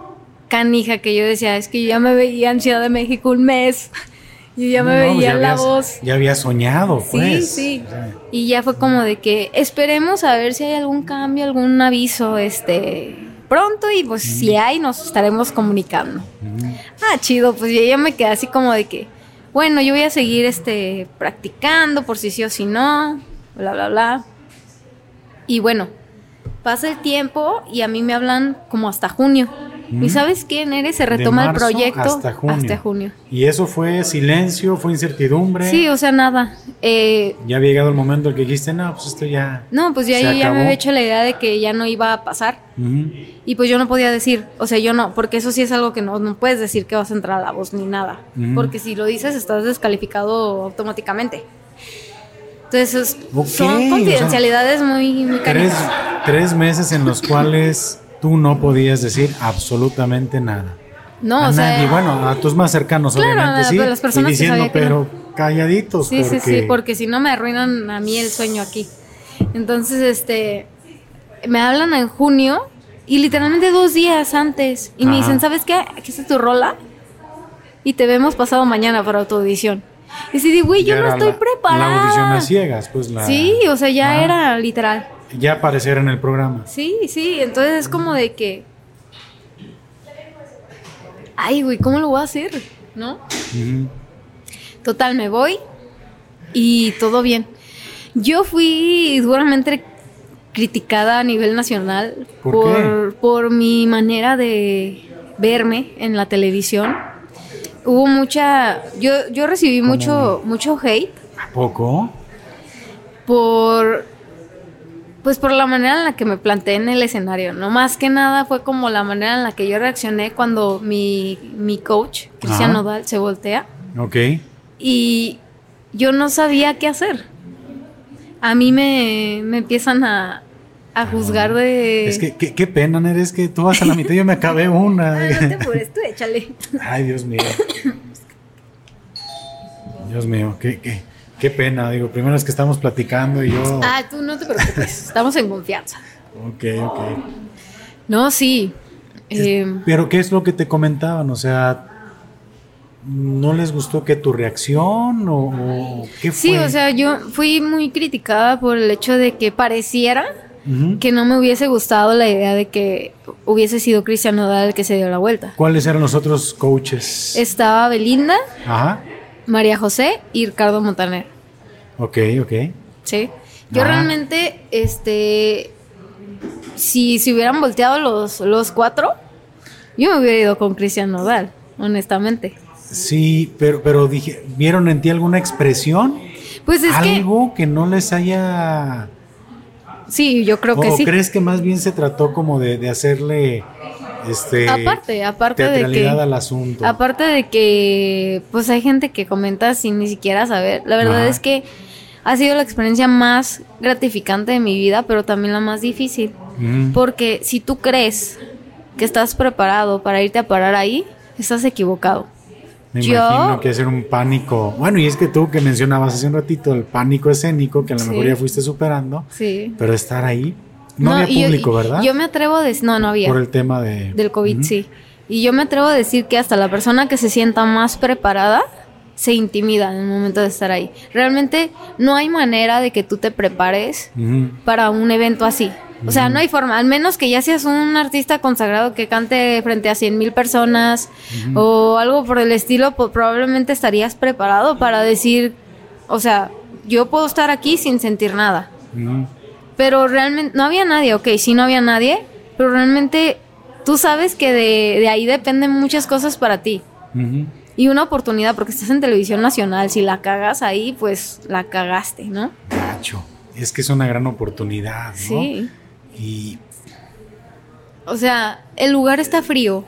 canija que yo decía, es que yo ya me veía en Ciudad de México un mes. (laughs) Yo ya me No, pues veía ya la habías- voz. Ya había soñado, Sí, pues. sí. O sea, Y ya fue como de que esperemos a ver si hay algún cambio, algún aviso, este, pronto y pues si hay nos estaremos comunicando. Ah, chido, pues yo ya me quedé así como de que, bueno, yo voy a seguir este practicando por si sí o si no, bla bla bla. Y bueno, pasa el tiempo y a mí me hablan como hasta junio. ¿Y sabes qué, Nere? Se De retoma el proyecto hasta junio. hasta junio. Y eso fue silencio, fue incertidumbre. Sí, o sea, nada. Eh, Ya había llegado el momento en que dijiste, no, pues esto ya. no, pues ya yo ya me había hecho la idea de que ya no iba a pasar. Y pues yo no podía decir, o sea, yo no, porque eso sí es algo que no, no puedes decir que vas a entrar a la voz ni nada. Porque si lo dices, estás descalificado automáticamente. Entonces, son o sea, confidencialidades muy, muy Tres, tres meses en los cuales tú no podías decir absolutamente nada. No, a o sea, nadie, bueno, a tus más cercanos, Claro, obviamente, a- sí. las personas diciendo, que pero calladitos. sí, sí, porque... sí, porque si no me arruinan a mí el sueño aquí. Entonces, este, me hablan en junio y literalmente dos días antes. Y me dicen, ¿sabes qué? Aquí está tu rola y te vemos pasado mañana para tu audición. Y si digo, güey, yo no estoy la- preparada. La audición a ciegas, pues la. Sí, o sea, ya era literal. Ya aparecer en el programa. Sí, sí, entonces es como de que. Ay, güey, ¿cómo lo voy a hacer? ¿No? Total, me voy y todo bien. Yo fui duramente criticada a nivel nacional ¿Por por, por mi manera de verme en la televisión. Hubo mucha. Yo, yo recibí mucho, mucho hate ¿A poco? por pues por la manera en la que me planteé en el escenario, no más que nada fue como la manera en la que yo reaccioné cuando mi, mi coach, Cristian. Nodal, se voltea Ok. y yo no sabía qué hacer. A mí me, me empiezan a, a juzgar de... Es que qué, qué pena, Nere, es que tú vas a la mitad y yo me acabé (laughs) una. Ah, no te apures, tú échale. Ay, Dios mío. (laughs) Dios mío, qué, qué, qué pena. Digo, primero es que estamos platicando y yo. Ah, tú no te preocupes, (laughs) estamos en confianza. Ok, ok. No, sí. eh, Pero ¿qué es lo que te comentaban? O sea, ¿no les gustó que tu reacción o, o qué fue? sí, o sea, yo fui muy criticada por el hecho de que pareciera que no me hubiese gustado la idea de que hubiese sido Cristian Nodal el que se dio la vuelta. ¿Cuáles eran los otros coaches? Estaba Belinda, Ajá. María José y Ricardo Montaner. Ok, ok. Sí. Yo Ajá. realmente, este, si se hubieran volteado los, los cuatro, yo me hubiera ido con Cristian Nodal, honestamente. Sí, pero, pero dije, ¿vieron en ti alguna expresión? Pues es que, Algo que no les haya... sí, yo creo que ¿O sí. crees que más bien se trató como de, de hacerle este Aparte, aparte de que, al asunto? aparte de que, pues hay gente que comenta sin ni siquiera saber. La verdad Ajá. es que ha sido la experiencia más gratificante de mi vida, pero también la más difícil. Ujú. Porque si tú crees que estás preparado para irte a parar ahí, estás equivocado. Me yo- imagino que hacer un pánico. Bueno, y es que tú que mencionabas hace un ratito el pánico escénico, que a lo Sí. mejor ya fuiste superando, Sí. pero estar ahí. No, había y yo- público, ¿verdad? Yo me atrevo a decir, no, no había. Por el tema de... del COVID, sí. Y yo me atrevo a decir que hasta la persona que se sienta más preparada se intimida en el momento de estar ahí. Realmente no hay manera de que tú te prepares para un evento así. O sea, no hay forma, al menos que ya seas un artista consagrado que cante frente a 100 mil personas o algo por el estilo, pues probablemente estarías preparado para decir, o sea, yo puedo estar aquí sin sentir nada. Pero realmente no había nadie, ok, sí no había nadie, pero realmente tú sabes que de, de ahí dependen muchas cosas para ti. Y una oportunidad, porque estás en televisión nacional, si la cagas ahí, pues la cagaste, ¿no? Gacho. Es que es una gran oportunidad, ¿no? Sí. Y O sea, el lugar está frío.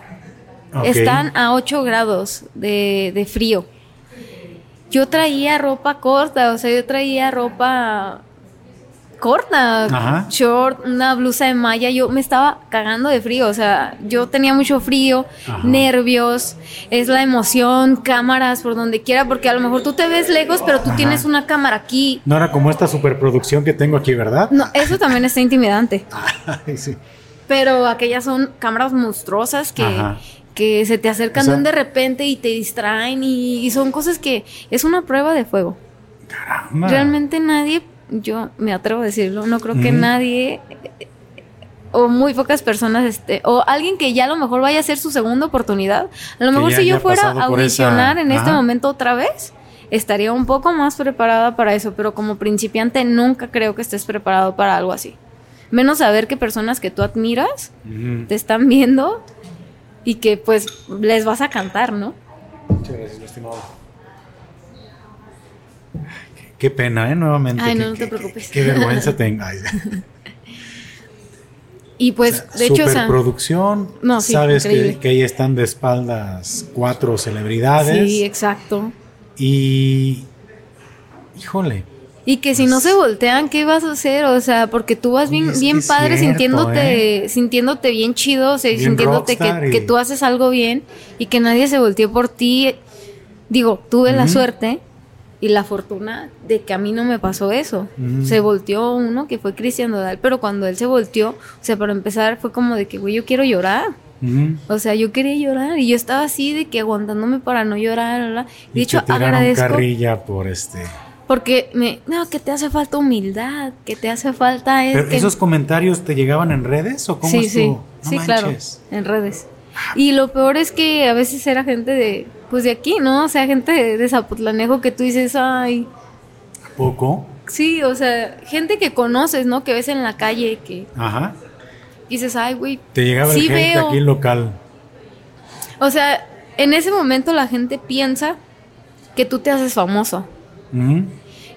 Están a 8 grados de, de frío. Yo traía ropa corta, o sea, yo traía ropa corta, Ajá. short, una blusa de malla, yo me estaba cagando de frío, o sea, yo tenía mucho frío, Ajá. nervios, es la emoción, cámaras por donde quiera, porque a lo mejor tú te ves lejos, pero tú Ajá. tienes una cámara aquí. No era como esta superproducción que tengo aquí, ¿verdad? No, eso también está intimidante, (laughs) Ay, sí. pero aquellas son cámaras monstruosas que, que se te acercan O sea- de repente y te distraen y, y son cosas que es una prueba de fuego. Caramba. Realmente nadie, yo me atrevo a decirlo, no creo que nadie o muy pocas personas, este, o alguien que ya a lo mejor vaya a ser su segunda oportunidad. A lo Que mejor ya si yo fuera a esa- audicionar en este momento otra vez, estaría un poco más preparada para eso, pero como principiante nunca creo que estés preparado para algo así. Menos saber que personas que tú admiras te están viendo y que pues les vas a cantar, ¿no? Muchas gracias, mi estimado. Qué, pena, ¿eh? Nuevamente. Ay, no, Qué- no te qué- preocupes. Qué, vergüenza (laughs) tengo. Ay, Y pues, de hecho, o sea, superproducción. No, sí, Sabes que, que ahí están de espaldas cuatro celebridades. sí, exacto. Y. Híjole. Y que si no se voltean, ¿qué vas a hacer? O sea, porque tú vas bien, bien padre cierto, sintiéndote, sintiéndote bien chido, o sea, Bien sintiéndote que, y- que tú haces algo bien y que nadie se volteó por ti. Digo, tuve la suerte y la fortuna de que a mí no me pasó eso. Ujú. Se volteó uno que fue Cristian Dodal, pero cuando él se volteó, o sea, para empezar fue como de que, güey, yo quiero llorar. Ujú. O sea, yo quería llorar y yo estaba así de que aguantándome para no llorar. bla, bla. Y De hecho, te agradezco. carrilla por este. Porque me, no, que te hace falta humildad, que te hace falta es ¿Pero que- esos comentarios te llegaban en redes o cómo sí, sí, estuvo? No sí, claro, en redes. Y lo peor es que a veces era gente de, pues de aquí, ¿no? O sea, gente de, de Zapotlanejo que tú dices, ay, ¿A poco? sí, o sea, gente que conoces, ¿no? Que ves en la calle, que Ajá. dices, ay, güey. Te llegaba Sí hate veo. aquí local. O sea, en ese momento la gente piensa que tú te haces famoso. Ujú.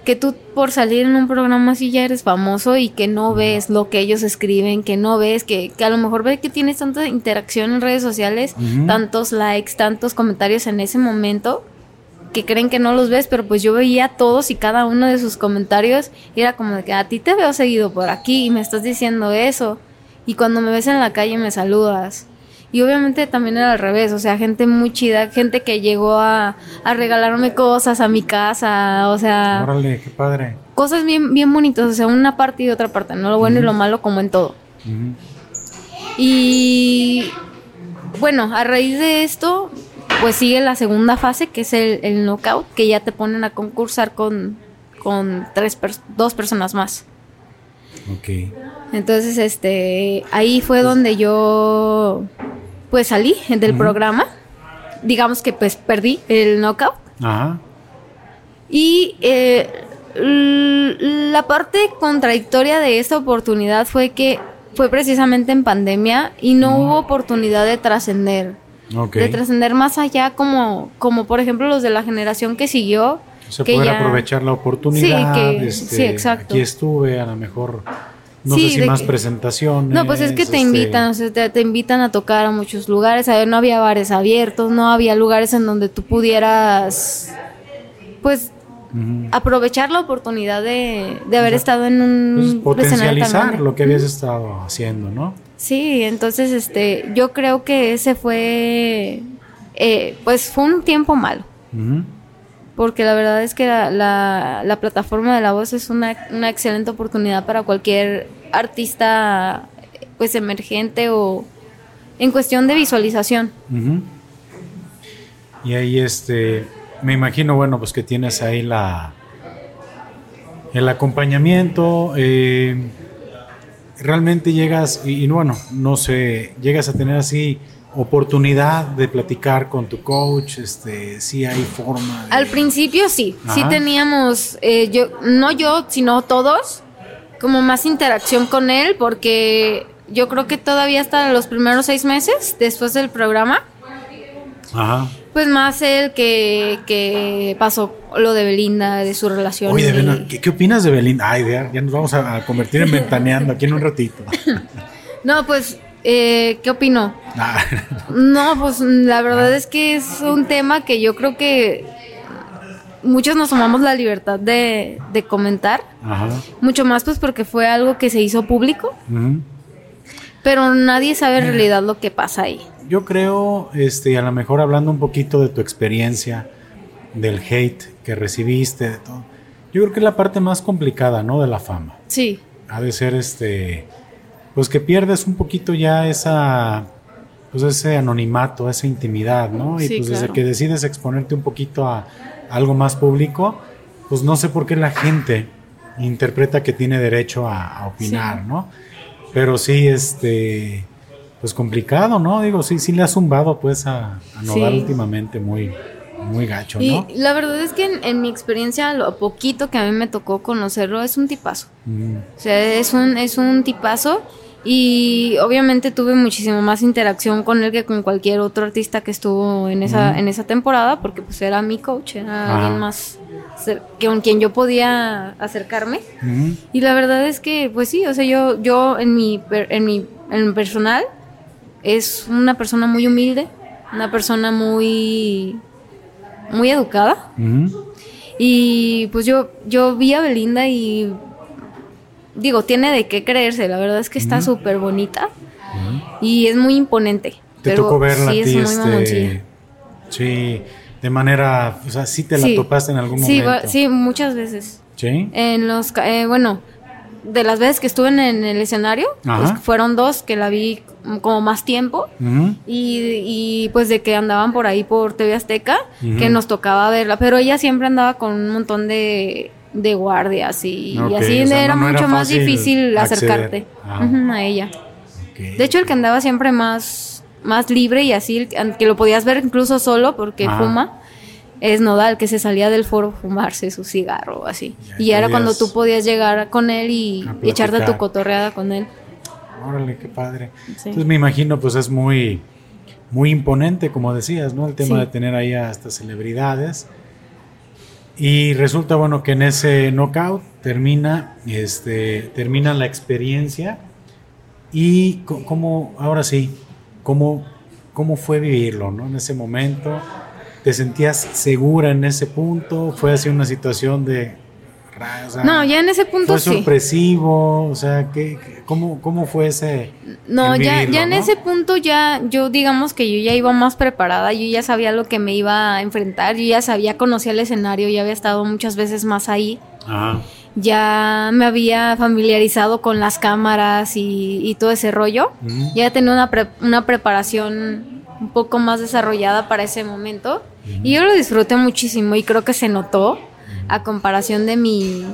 Que tú por salir en un programa así ya eres famoso y que no ves lo que ellos escriben, que no ves, que, que a lo mejor ves que tienes tanta interacción en redes sociales, tantos likes, tantos comentarios en ese momento, que creen que no los ves, pero pues yo veía todos y cada uno de sus comentarios y era como de que a ti te veo seguido por aquí y me estás diciendo eso y cuando me ves en la calle me saludas. Y obviamente también era al revés, o sea, gente muy chida, gente que llegó a, a regalarme cosas a mi casa, o sea, Órale, qué padre. cosas bien, bien bonitas, o sea, una parte y otra parte, no lo bueno y lo malo como en todo. Y bueno, a raíz de esto, pues sigue la segunda fase, que es el, el knockout, que ya te ponen a concursar con, con tres pers- dos personas más. Ok. Entonces, este, ahí fue donde yo, pues salí del programa. Digamos que pues perdí el knockout. Ajá. Y eh, la parte contradictoria de esta oportunidad fue que fue precisamente en pandemia y no hubo oportunidad de trascender. Ok. De trascender más allá como, como por ejemplo los de la generación que siguió. Se que puede ya- aprovechar la oportunidad. Sí, que- este, sí, exacto. Aquí estuve, a lo mejor. No Sí, sé si de más que- presentaciones. No, pues es que te este, invitan, o sea, te, te invitan a tocar a muchos lugares, a ver, no había bares abiertos, no había lugares en donde tú pudieras, pues, aprovechar la oportunidad de, de haber estado en un Pues, potencializar lo que habías estado haciendo, ¿no? Sí, entonces, este, yo creo que ese fue, eh, pues, fue un tiempo malo. Ujú. Porque la verdad es que la, la, la plataforma de la voz es una, una excelente oportunidad para cualquier artista pues emergente o en cuestión de visualización. Y ahí este, me imagino, bueno, pues que tienes ahí la el acompañamiento, eh, realmente llegas y, y bueno, no sé, llegas a tener así oportunidad de platicar con tu coach, este, si hay forma. de- Al principio sí, sí teníamos, eh, yo, no yo, sino todos, como más interacción con él, porque yo creo que todavía hasta los primeros seis meses después del programa, Ajá. pues más él que, que pasó lo de Belinda, de su relación. Oye, y- Belinda, ¿qué, qué opinas de Belinda? Ay, ya, ya nos vamos a convertir en ventaneando aquí en un ratito. (laughs) No, pues Eh, ¿Qué opino? Ah, (laughs) No, pues la verdad es que es un tema que yo creo que muchos nos tomamos la libertad de, de comentar. Ajá. Mucho más pues porque fue algo que se hizo público, pero nadie sabe en realidad lo que pasa ahí. Yo creo, este, a lo mejor hablando un poquito de tu experiencia, del hate que recibiste, de todo. Yo creo que es la parte más complicada, ¿no? De la fama. Sí, Ha de ser este, pues que pierdes un poquito ya esa, pues ese anonimato, esa intimidad, ¿no? Y Sí, pues desde que decides exponerte un poquito a algo más público, pues no sé por qué la gente interpreta que tiene derecho a, a opinar, Sí. ¿no? Pero sí, este, pues complicado, ¿no? Digo, sí, sí le ha zumbado pues a, a Nodal Sí. últimamente muy, muy gacho, y ¿no? la verdad es que en, en mi experiencia, lo poquito que a mí me tocó conocerlo, es un tipazo. Mm, O sea, es un, es un tipazo y obviamente tuve muchísimo más interacción con él que con cualquier otro artista que estuvo en esa, en esa temporada, porque pues era mi coach, era alguien más que con quien yo podía acercarme. Y la verdad es que, pues sí, o sea, yo, yo en mi, en mi, en mi personal es una persona muy humilde, una persona muy, muy educada. Y pues yo, yo vi a Belinda y digo, tiene de qué creerse, la verdad es que está súper bonita y es muy imponente. Te pero tocó verla sí a es ti, muy este, sí, de manera, o sea, sí te la Sí. topaste en algún Sí, momento. sí, muchas veces. ¿Sí? En los, eh, bueno, de las veces que estuve en, el escenario, pues fueron dos que la vi como más tiempo. Y, y, pues de que andaban por ahí por TV Azteca, que nos tocaba verla, pero ella siempre andaba con un montón de, de guardias y, y así o sea, era no- no era mucho más difícil acercarte Ah. a ella. De hecho, el que andaba siempre más, más libre y así, que- lo podías ver incluso solo porque fuma, es Nodal, que se salía del foro fumarse su cigarro así. Ya y era cuando tú podías llegar con él y, echarte tu cotorreada con él. Órale, qué padre. Sí. Entonces me imagino, pues es muy, muy imponente, como decías, ¿no? El tema Sí. de tener ahí a estas celebridades. Y resulta, bueno, que en ese knockout termina, este, termina la experiencia. Y cómo, ahora sí, cómo, cómo fue vivirlo, ¿no? En ese momento, ¿te sentías segura en ese punto? ¿Fue así una situación de... ra- o sea, No, ya en ese punto fue sí. sorpresivo, o sea, ¿qué, qué- cómo, ¿cómo fue ese? No, ya, ya en ese punto ya, yo digamos que yo ya iba más preparada, yo ya sabía lo que me iba a enfrentar, yo ya sabía, conocía el escenario, ya había estado muchas veces más ahí, Ajá. ya me había familiarizado con las cámaras y, y todo ese rollo, ya tenía una, pre- una preparación un poco más desarrollada para ese momento y yo lo disfruté muchísimo y creo que se notó a comparación de mi,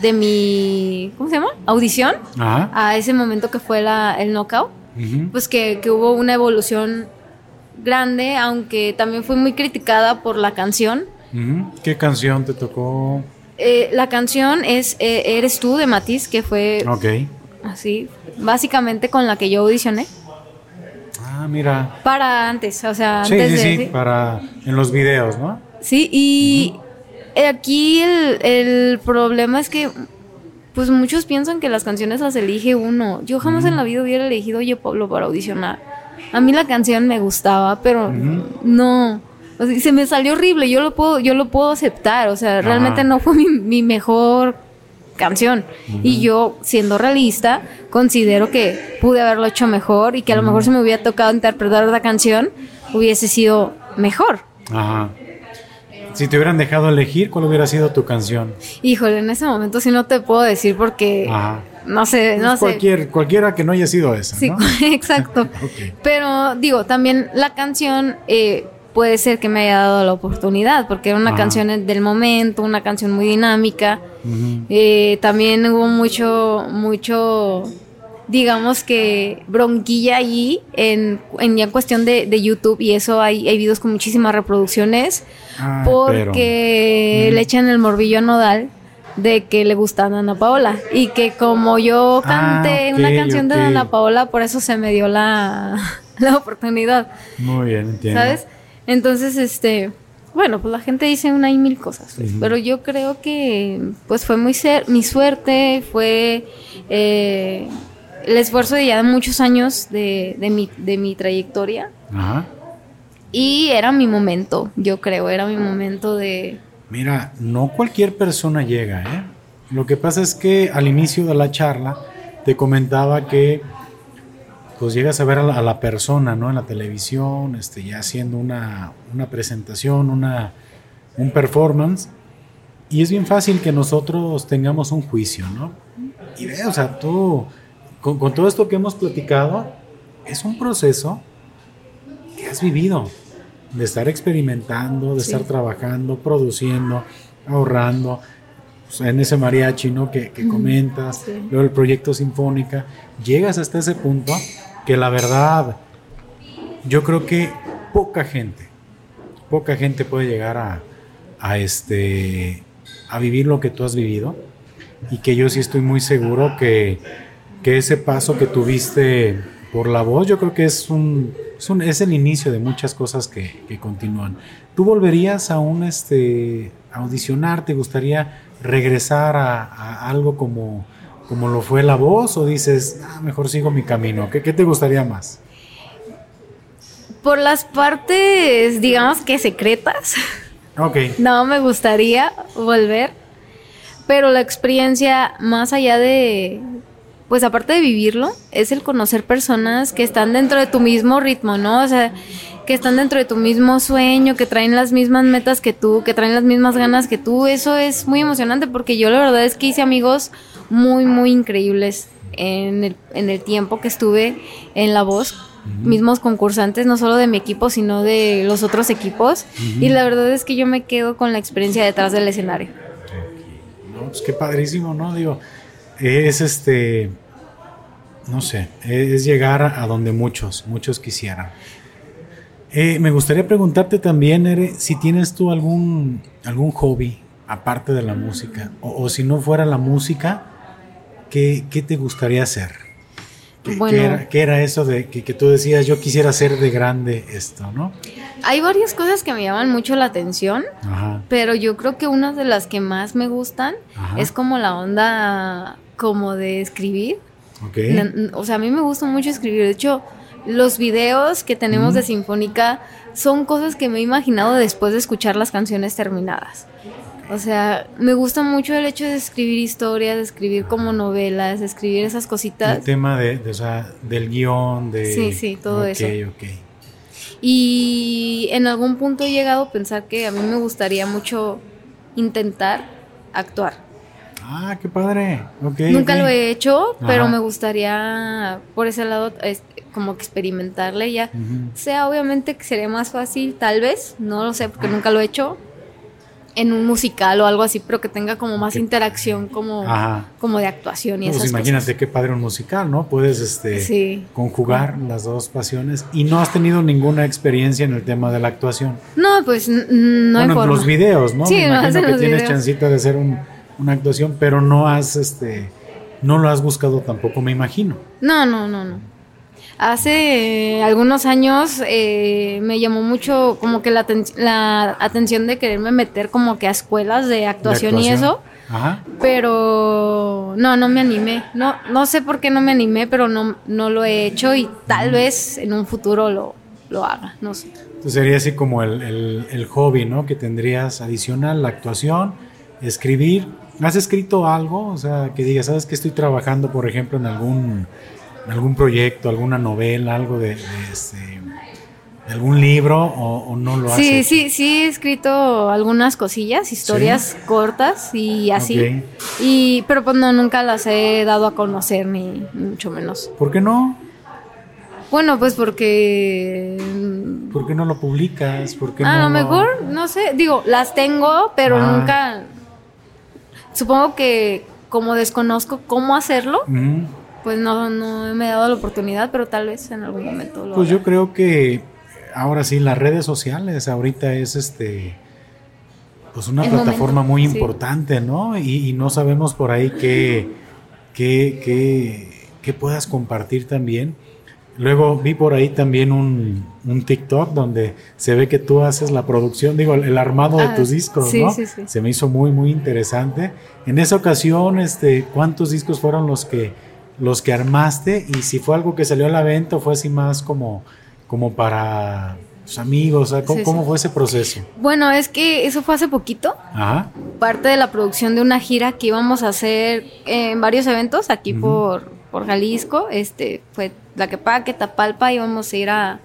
de mi, ¿cómo se llama? Audición Ajá. a ese momento que fue la, el knockout Ujú. pues que, que hubo una evolución grande, aunque también fue muy criticada por la canción. ¿Qué canción te tocó? Eh, la canción es eh, Eres tú de Matiz, que fue Ok. así, básicamente con la que yo audicioné. Ah, mira. Para antes, o sea, Sí, antes sí, de... sí, sí. para en los videos, ¿no? Sí, y aquí el, el problema es que pues muchos piensan que las canciones las elige uno. Yo jamás en la vida hubiera elegido Oye Pablo para audicionar. A mí la canción me gustaba, pero no. O sea, se me salió horrible, yo lo puedo, yo lo puedo aceptar. O sea, realmente no fue mi, mi mejor canción. Y yo, siendo realista, considero que pude haberlo hecho mejor y que a lo mejor si me hubiera tocado interpretar otra canción, hubiese sido mejor. Ajá. Si te hubieran dejado elegir, ¿cuál hubiera sido tu canción? Híjole, en ese momento sí no te puedo decir porque Ajá. no sé, no Pues sé. cualquier, cualquiera que no haya sido esa, Sí, ¿no? (laughs) exacto. (laughs) Pero digo, también la canción eh, puede ser que me haya dado la oportunidad porque era una Ajá. canción del momento, una canción muy dinámica. Eh, también hubo mucho, mucho, digamos que bronquilla allí en, en cuestión de, de YouTube y eso hay, hay videos con muchísimas reproducciones Ah, porque pero- le echan el morbillo a Nodal de que le gusta a Ana Paola y que como yo Ah, canté una canción de Ana Paola, por eso se me dio la, (laughs) la oportunidad, Muy bien, entiendo. ¿sabes? Entonces, este, bueno, pues la gente dice una y mil cosas, pues, pero yo creo que pues fue muy ser, mi suerte, fue eh, el esfuerzo de ya muchos años de, de, mi, de mi trayectoria. Ajá. Y era mi momento, yo creo, era mi momento de... Mira, no cualquier persona llega, ¿eh? Lo que pasa es que al inicio de la charla te comentaba que pues llegas a ver a la, a la persona, ¿no? En la televisión, este, ya haciendo una, una presentación, una, un performance, y es bien fácil que nosotros tengamos un juicio, ¿no? Y ve, o sea, tú, con, con todo esto que hemos platicado, es un proceso que has vivido, de estar experimentando, de Sí. estar trabajando, produciendo, ahorrando, pues, en ese mariachi, ¿no? Que, que comentas, sí. luego el proyecto Sinfónica, llegas hasta ese punto que la verdad, yo creo que poca gente, poca gente puede llegar a, a este, a vivir lo que tú has vivido y que yo sí estoy muy seguro que, que ese paso que tuviste por la voz, yo creo que es un, es, un- es el inicio de muchas cosas que, que continúan. ¿Tú volverías a un este audicionar? ¿Te gustaría regresar a, a algo como, como lo fue la voz? ¿O dices, "Ah, mejor sigo mi camino? ¿Qué, qué te gustaría más? Por las partes, digamos que secretas, (laughs) Ok. no me gustaría volver, pero la experiencia más allá de, pues aparte de vivirlo, es el conocer personas que están dentro de tu mismo ritmo, ¿no? O sea, que están dentro de tu mismo sueño, que traen las mismas metas que tú, que traen las mismas ganas que tú. Eso es muy emocionante porque yo la verdad es que hice amigos muy, muy increíbles en el, en el tiempo que estuve en La Voz. Mismos concursantes, no solo de mi equipo, sino de los otros equipos. Y la verdad es que yo me quedo con la experiencia detrás del escenario. No, pues qué padrísimo, ¿no? Digo, es este, no sé, es llegar a donde muchos, muchos quisieran. Eh, me gustaría preguntarte también, Ere, si tienes tú algún, algún hobby aparte de la música, o, o si no fuera la música, ¿qué, qué te gustaría hacer? ¿Qué, Bueno. qué era, qué era eso de que, que tú decías, yo quisiera hacer de grande esto, ¿no? Hay varias cosas que me llaman mucho la atención, Ajá, pero yo creo que una de las que más me gustan Ajá. es como la onda como de escribir. ok. O sea, a mí me gusta mucho escribir. De hecho, los videos que tenemos de Sinfónica son cosas que me he imaginado después de escuchar las canciones terminadas. O sea, me gusta mucho el hecho de escribir historias, de escribir como novelas, de escribir esas El cositas. tema de, de, o sea, del guion, de... Sí, sí, todo Ok, eso. ok. Y en algún punto he llegado a pensar que a mí me gustaría mucho intentar actuar. Ah, qué padre. Nunca lo he hecho, pero Ajá. me gustaría por ese lado es- como que experimentarle ya. Sea obviamente que sería más fácil, tal vez, no lo sé porque nunca lo he hecho en un musical o algo así, pero que tenga como más interacción como, Ajá. como de actuación y No, pues esas imagínate qué padre un musical, ¿no? Puedes este. Sí. conjugar las dos pasiones y no has tenido ninguna experiencia en el tema de la actuación. No, pues no hay bueno, en forma. los videos, ¿no? Sí, Me no, imagino que tienes videos. chancita de hacer un- una actuación, pero no has, este, no lo has buscado tampoco, me imagino. No, no, no, no. Hace eh, algunos años eh, me llamó mucho como que la, aten- la atención de quererme meter como que a escuelas de actuación, y eso, Ajá. pero no, no me animé. No, no sé por qué no me animé, pero no, no lo he hecho y tal vez en un futuro lo, lo haga, no sé. Entonces sería así como el, el- el hobby, ¿no? Que tendrías adicional, la actuación, escribir. ¿Has escrito algo? O sea, que digas, ¿sabes que estoy trabajando, por ejemplo, en algún, en algún proyecto, alguna novela, algo de, de este, de algún libro o, o no lo has Sí, hecho? sí, sí he escrito algunas cosillas, historias cortas y así. Y, pero pues no, nunca las he dado a conocer ni, ni mucho menos. ¿Por qué no? Bueno, pues porque ¿Por qué no lo publicas? ¿Por qué a no lo mejor, no sé, digo, las tengo, pero Ah. nunca. Supongo que como desconozco cómo hacerlo, pues no, no me he dado la oportunidad, pero tal vez en algún momento lo Pues haga. yo creo que ahora sí, las redes sociales ahorita es este pues una plataforma momento, muy sí. importante, ¿no? Y, y no sabemos por ahí qué, qué, qué- qué puedas compartir también. Luego vi por ahí también un, un TikTok donde se ve que tú haces la producción, digo, el, el armado de Ah, tus discos, sí, ¿no? sí, sí. Se me hizo muy, muy interesante. En esa ocasión, este, ¿cuántos discos fueron los que, los que armaste y si fue algo que salió a la venta o fue así más como, como para tus amigos, ¿cómo, ¿cómo fue ese proceso? Bueno, es que eso fue hace poquito. Ajá. Parte de la producción de una gira que íbamos a hacer en varios eventos aquí por, por Jalisco. Este fue Tlaquepaque, Tapalpa, íbamos a ir a,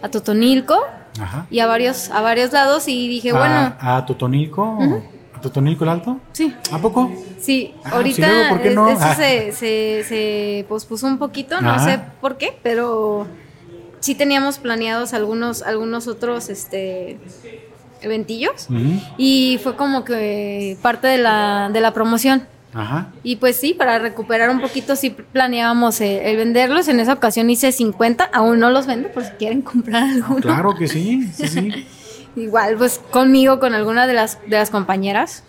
a Totonilco Ajá. y a varios, a varios lados y dije, bueno, ¿A, Totonilco? ¿A Totonilco el Alto? sí, ¿A poco? sí, Ah, ahorita sí, luego, ¿por qué es- no? eso Ah. (laughs) se, se, se pospuso un poquito, no Ajá. sé por qué, pero sí teníamos planeados algunos, algunos otros este eventillos y fue como que parte de la, de la promoción. Ajá. Y pues sí, para recuperar un poquito sí planeábamos eh, el venderlos. En esa ocasión hice 50, aún no los vendo por si quieren comprar alguno. Claro que sí, sí, sí. (laughs) Igual pues conmigo, con alguna de las, de las compañeras.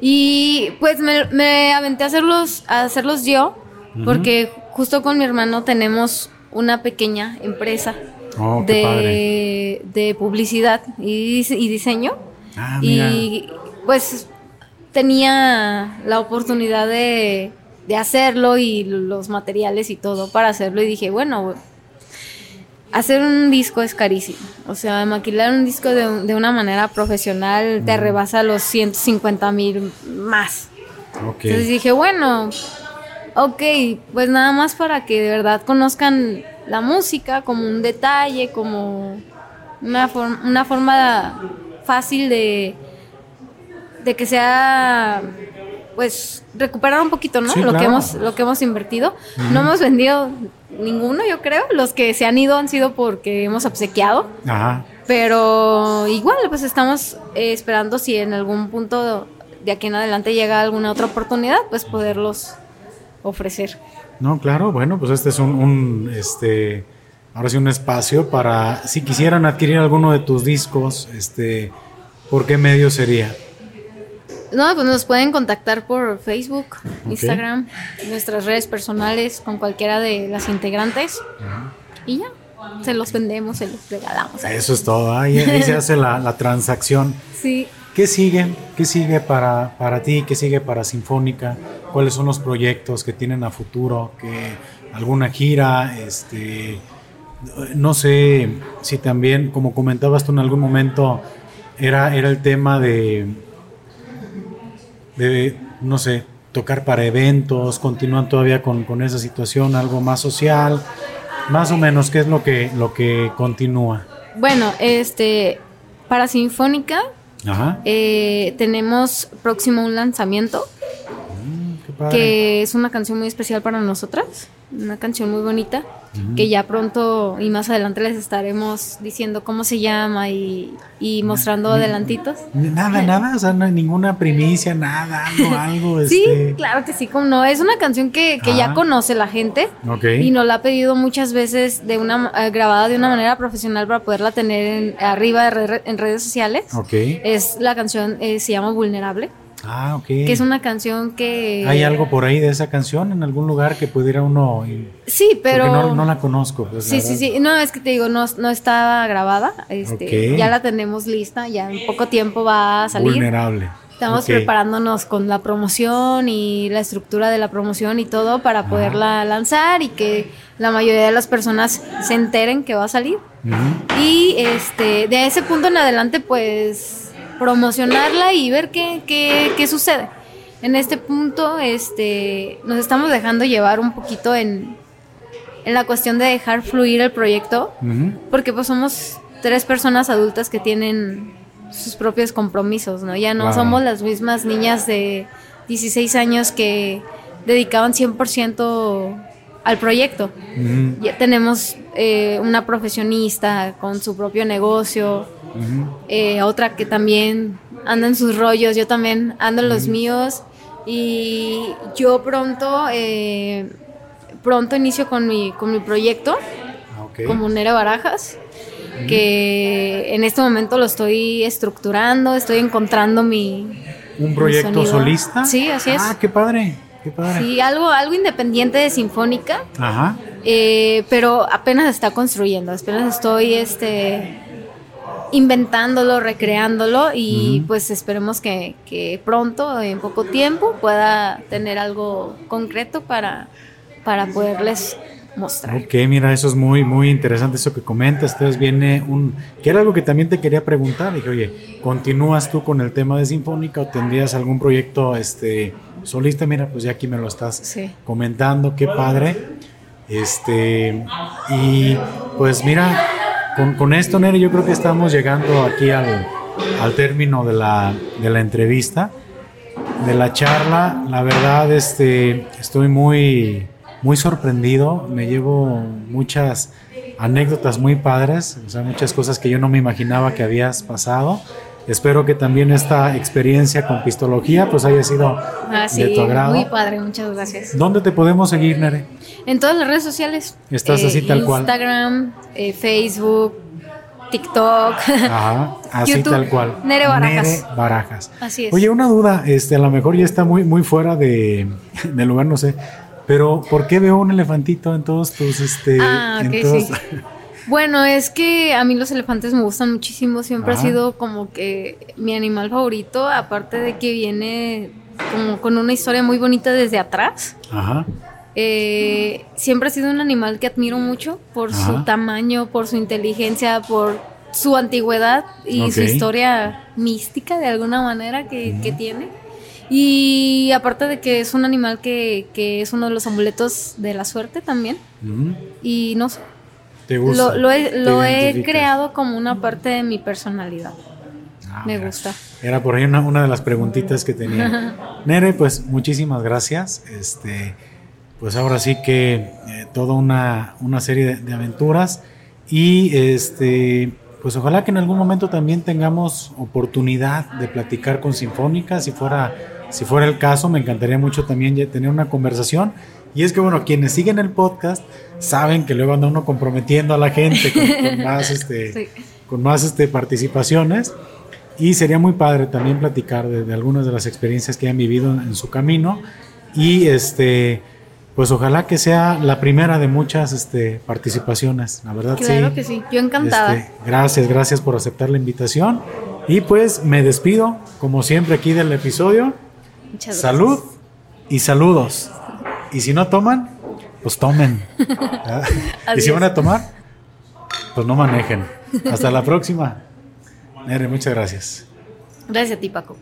Y pues me, me aventé a hacerlos, a hacerlos yo, porque justo con mi hermano tenemos una pequeña empresa Oh, de, de publicidad y, dise- y diseño. Ah, mira. Y pues tenía la oportunidad de, de hacerlo y los materiales y todo para hacerlo y dije, bueno, hacer un disco es carísimo. O sea, maquilar un disco de, de una manera profesional te rebasa los 150 mil más. Entonces dije, bueno, ok, pues nada más para que de verdad conozcan la música como un detalle, como una, forma una forma fácil de, de que sea, pues, recuperar un poquito, ¿no? Sí, lo, que hemos, lo que hemos invertido. No hemos vendido ninguno, yo creo. Los que se han ido han sido porque hemos obsequiado. Ajá. Pero igual, pues estamos eh, esperando si en algún punto de aquí en adelante llega alguna otra oportunidad, pues poderlos ofrecer. No, claro, bueno, pues este es un, un, este, ahora sí un espacio para, si quisieran adquirir alguno de tus discos, este, ¿por qué medio sería? No, pues nos pueden contactar por Facebook, Ok. Instagram, nuestras redes personales con cualquiera de las integrantes. Y ya, se los vendemos, se los regalamos. Eso es todo, ahí, ahí se hace la, la transacción. (laughs) Sí. ¿Qué sigue? ¿Qué sigue para, para ti? ¿Qué sigue para Sinfónica? ¿Cuáles son los proyectos que tienen a futuro? ¿Qué, ¿Alguna gira? Este, no sé si también, como comentabas tú en algún momento, era, era el tema de, de, no sé, tocar para eventos, continúan todavía con, con esa situación, algo más social, más o menos, ¿qué es lo que, lo que continúa? Bueno, este, para Sinfónica Ajá. eh, tenemos próximo un lanzamiento. Que es una canción muy especial para nosotras, una canción muy bonita, que ya pronto y más adelante les estaremos diciendo cómo se llama y, y mostrando adelantitos. Nada, nada, o sea, no hay ninguna primicia, nada, algo, (laughs) algo. Sí, este... claro que sí, como no, es una canción que, que ya Ajá. conoce la gente y nos la ha pedido muchas veces de una eh, grabada de una manera profesional para poderla tener en- arriba de re- en redes sociales. Ok. Es la canción eh, se llama Vulnerable, Ah, ok. que es una canción que ¿Hay algo por ahí de esa canción en algún lugar que pudiera uno... Sí, pero Porque no, no la conozco. pues, Sí, la sí, sí. No, es que te digo, no, no estaba grabada. Este, Ok. Ya la tenemos lista, ya en poco tiempo va a salir. Vulnerable. Estamos Ok. preparándonos con la promoción y la estructura de la promoción y todo para poderla lanzar y que la mayoría de las personas se enteren que va a salir. Ujú. Y este, de ese punto en adelante, pues promocionarla y ver qué, qué, qué sucede. En este punto, este, nos estamos dejando llevar un poquito en, en la cuestión de dejar fluir el proyecto, porque pues somos tres personas adultas que tienen sus propios compromisos, ¿no? Ya no somos las mismas niñas de 16 años que dedicaban 100% al proyecto. Ya tenemos eh, una profesionista con su propio negocio, eh, otra que también anda en sus rollos, yo también ando en los míos y yo pronto, eh, pronto inicio con mi, con mi proyecto Ah, ok. como Nere Barajas, que en este momento lo estoy estructurando, estoy encontrando mi... ¿Un proyecto solista? Sí, así es. Ah, qué padre. Qué padre. Sí, algo, algo independiente de Sinfónica, Ajá. eh, pero apenas está construyendo, apenas estoy este inventándolo, recreándolo y pues esperemos que, que, pronto, en poco tiempo, pueda tener algo concreto para, para poderles mostrar. Ok, mira, eso es muy, muy interesante eso que comentas. Entonces viene un, que era algo que también te quería preguntar. Dije, oye, ¿continúas tú con el tema de Sinfónica o tendrías algún proyecto este, solista? Mira, pues ya aquí me lo estás comentando, qué padre. Este, y pues mira, con, esto, Nere, yo creo que estamos llegando aquí al, término de la, de la entrevista, de la charla. La verdad, este, estoy muy, muy sorprendido. Me llevo muchas anécdotas muy padres, o sea, muchas cosas que yo no me imaginaba que habías pasado. Espero que también esta experiencia con pistología pues haya sido ah, de tu agrado. Muy padre, muchas gracias. ¿Dónde te podemos seguir, Nere? En todas las redes sociales. Estás así tal cual. Instagram, eh, Facebook, TikTok. Ajá, (laughs) así tal cual. Nere Barajas. Nere Barajas. Así es. Oye, una duda, este, a lo mejor ya está muy, muy fuera de, (laughs) del lugar, no sé. Pero, ¿por qué veo un elefantito en todos tus, este, ah, en todos... sí. (laughs) Bueno, es que a mí los elefantes me gustan muchísimo, siempre ha sido como que mi animal favorito, aparte de que viene como con una historia muy bonita desde atrás. Ajá. Eh, siempre ha sido un animal que admiro mucho por su tamaño, por su inteligencia, por su antigüedad y su historia mística de alguna manera que, tiene. Y aparte de que es un animal que, es uno de los amuletos de la suerte también. Y no sé, lo, he, creado como una parte de mi personalidad. Ah, Me gusta. Era por ahí una, de las preguntitas que tenía. (laughs) Nere, pues muchísimas gracias. Este, pues ahora sí que eh, toda una, serie de, aventuras. Y este, pues ojalá que en algún momento también tengamos oportunidad de platicar con Sinfónica. Si fuera, si fuera el caso, me encantaría mucho también tener una conversación y es que, bueno, quienes siguen el podcast saben que luego anda uno comprometiendo a la gente con, (laughs) más, este, con más este, participaciones. Y sería muy padre también platicar de, algunas de las experiencias que han vivido en, su camino. Y este, pues ojalá que sea la primera de muchas este, participaciones. La verdad, claro que sí, yo encantada. Este, gracias, gracias por aceptar la invitación. Y pues me despido, como siempre, aquí del episodio. Muchas Salud y saludos. Y si no toman, pues tomen. (laughs) y si van a tomar, pues no manejen. Hasta la próxima. Nere, muchas gracias. Gracias a ti, Paco.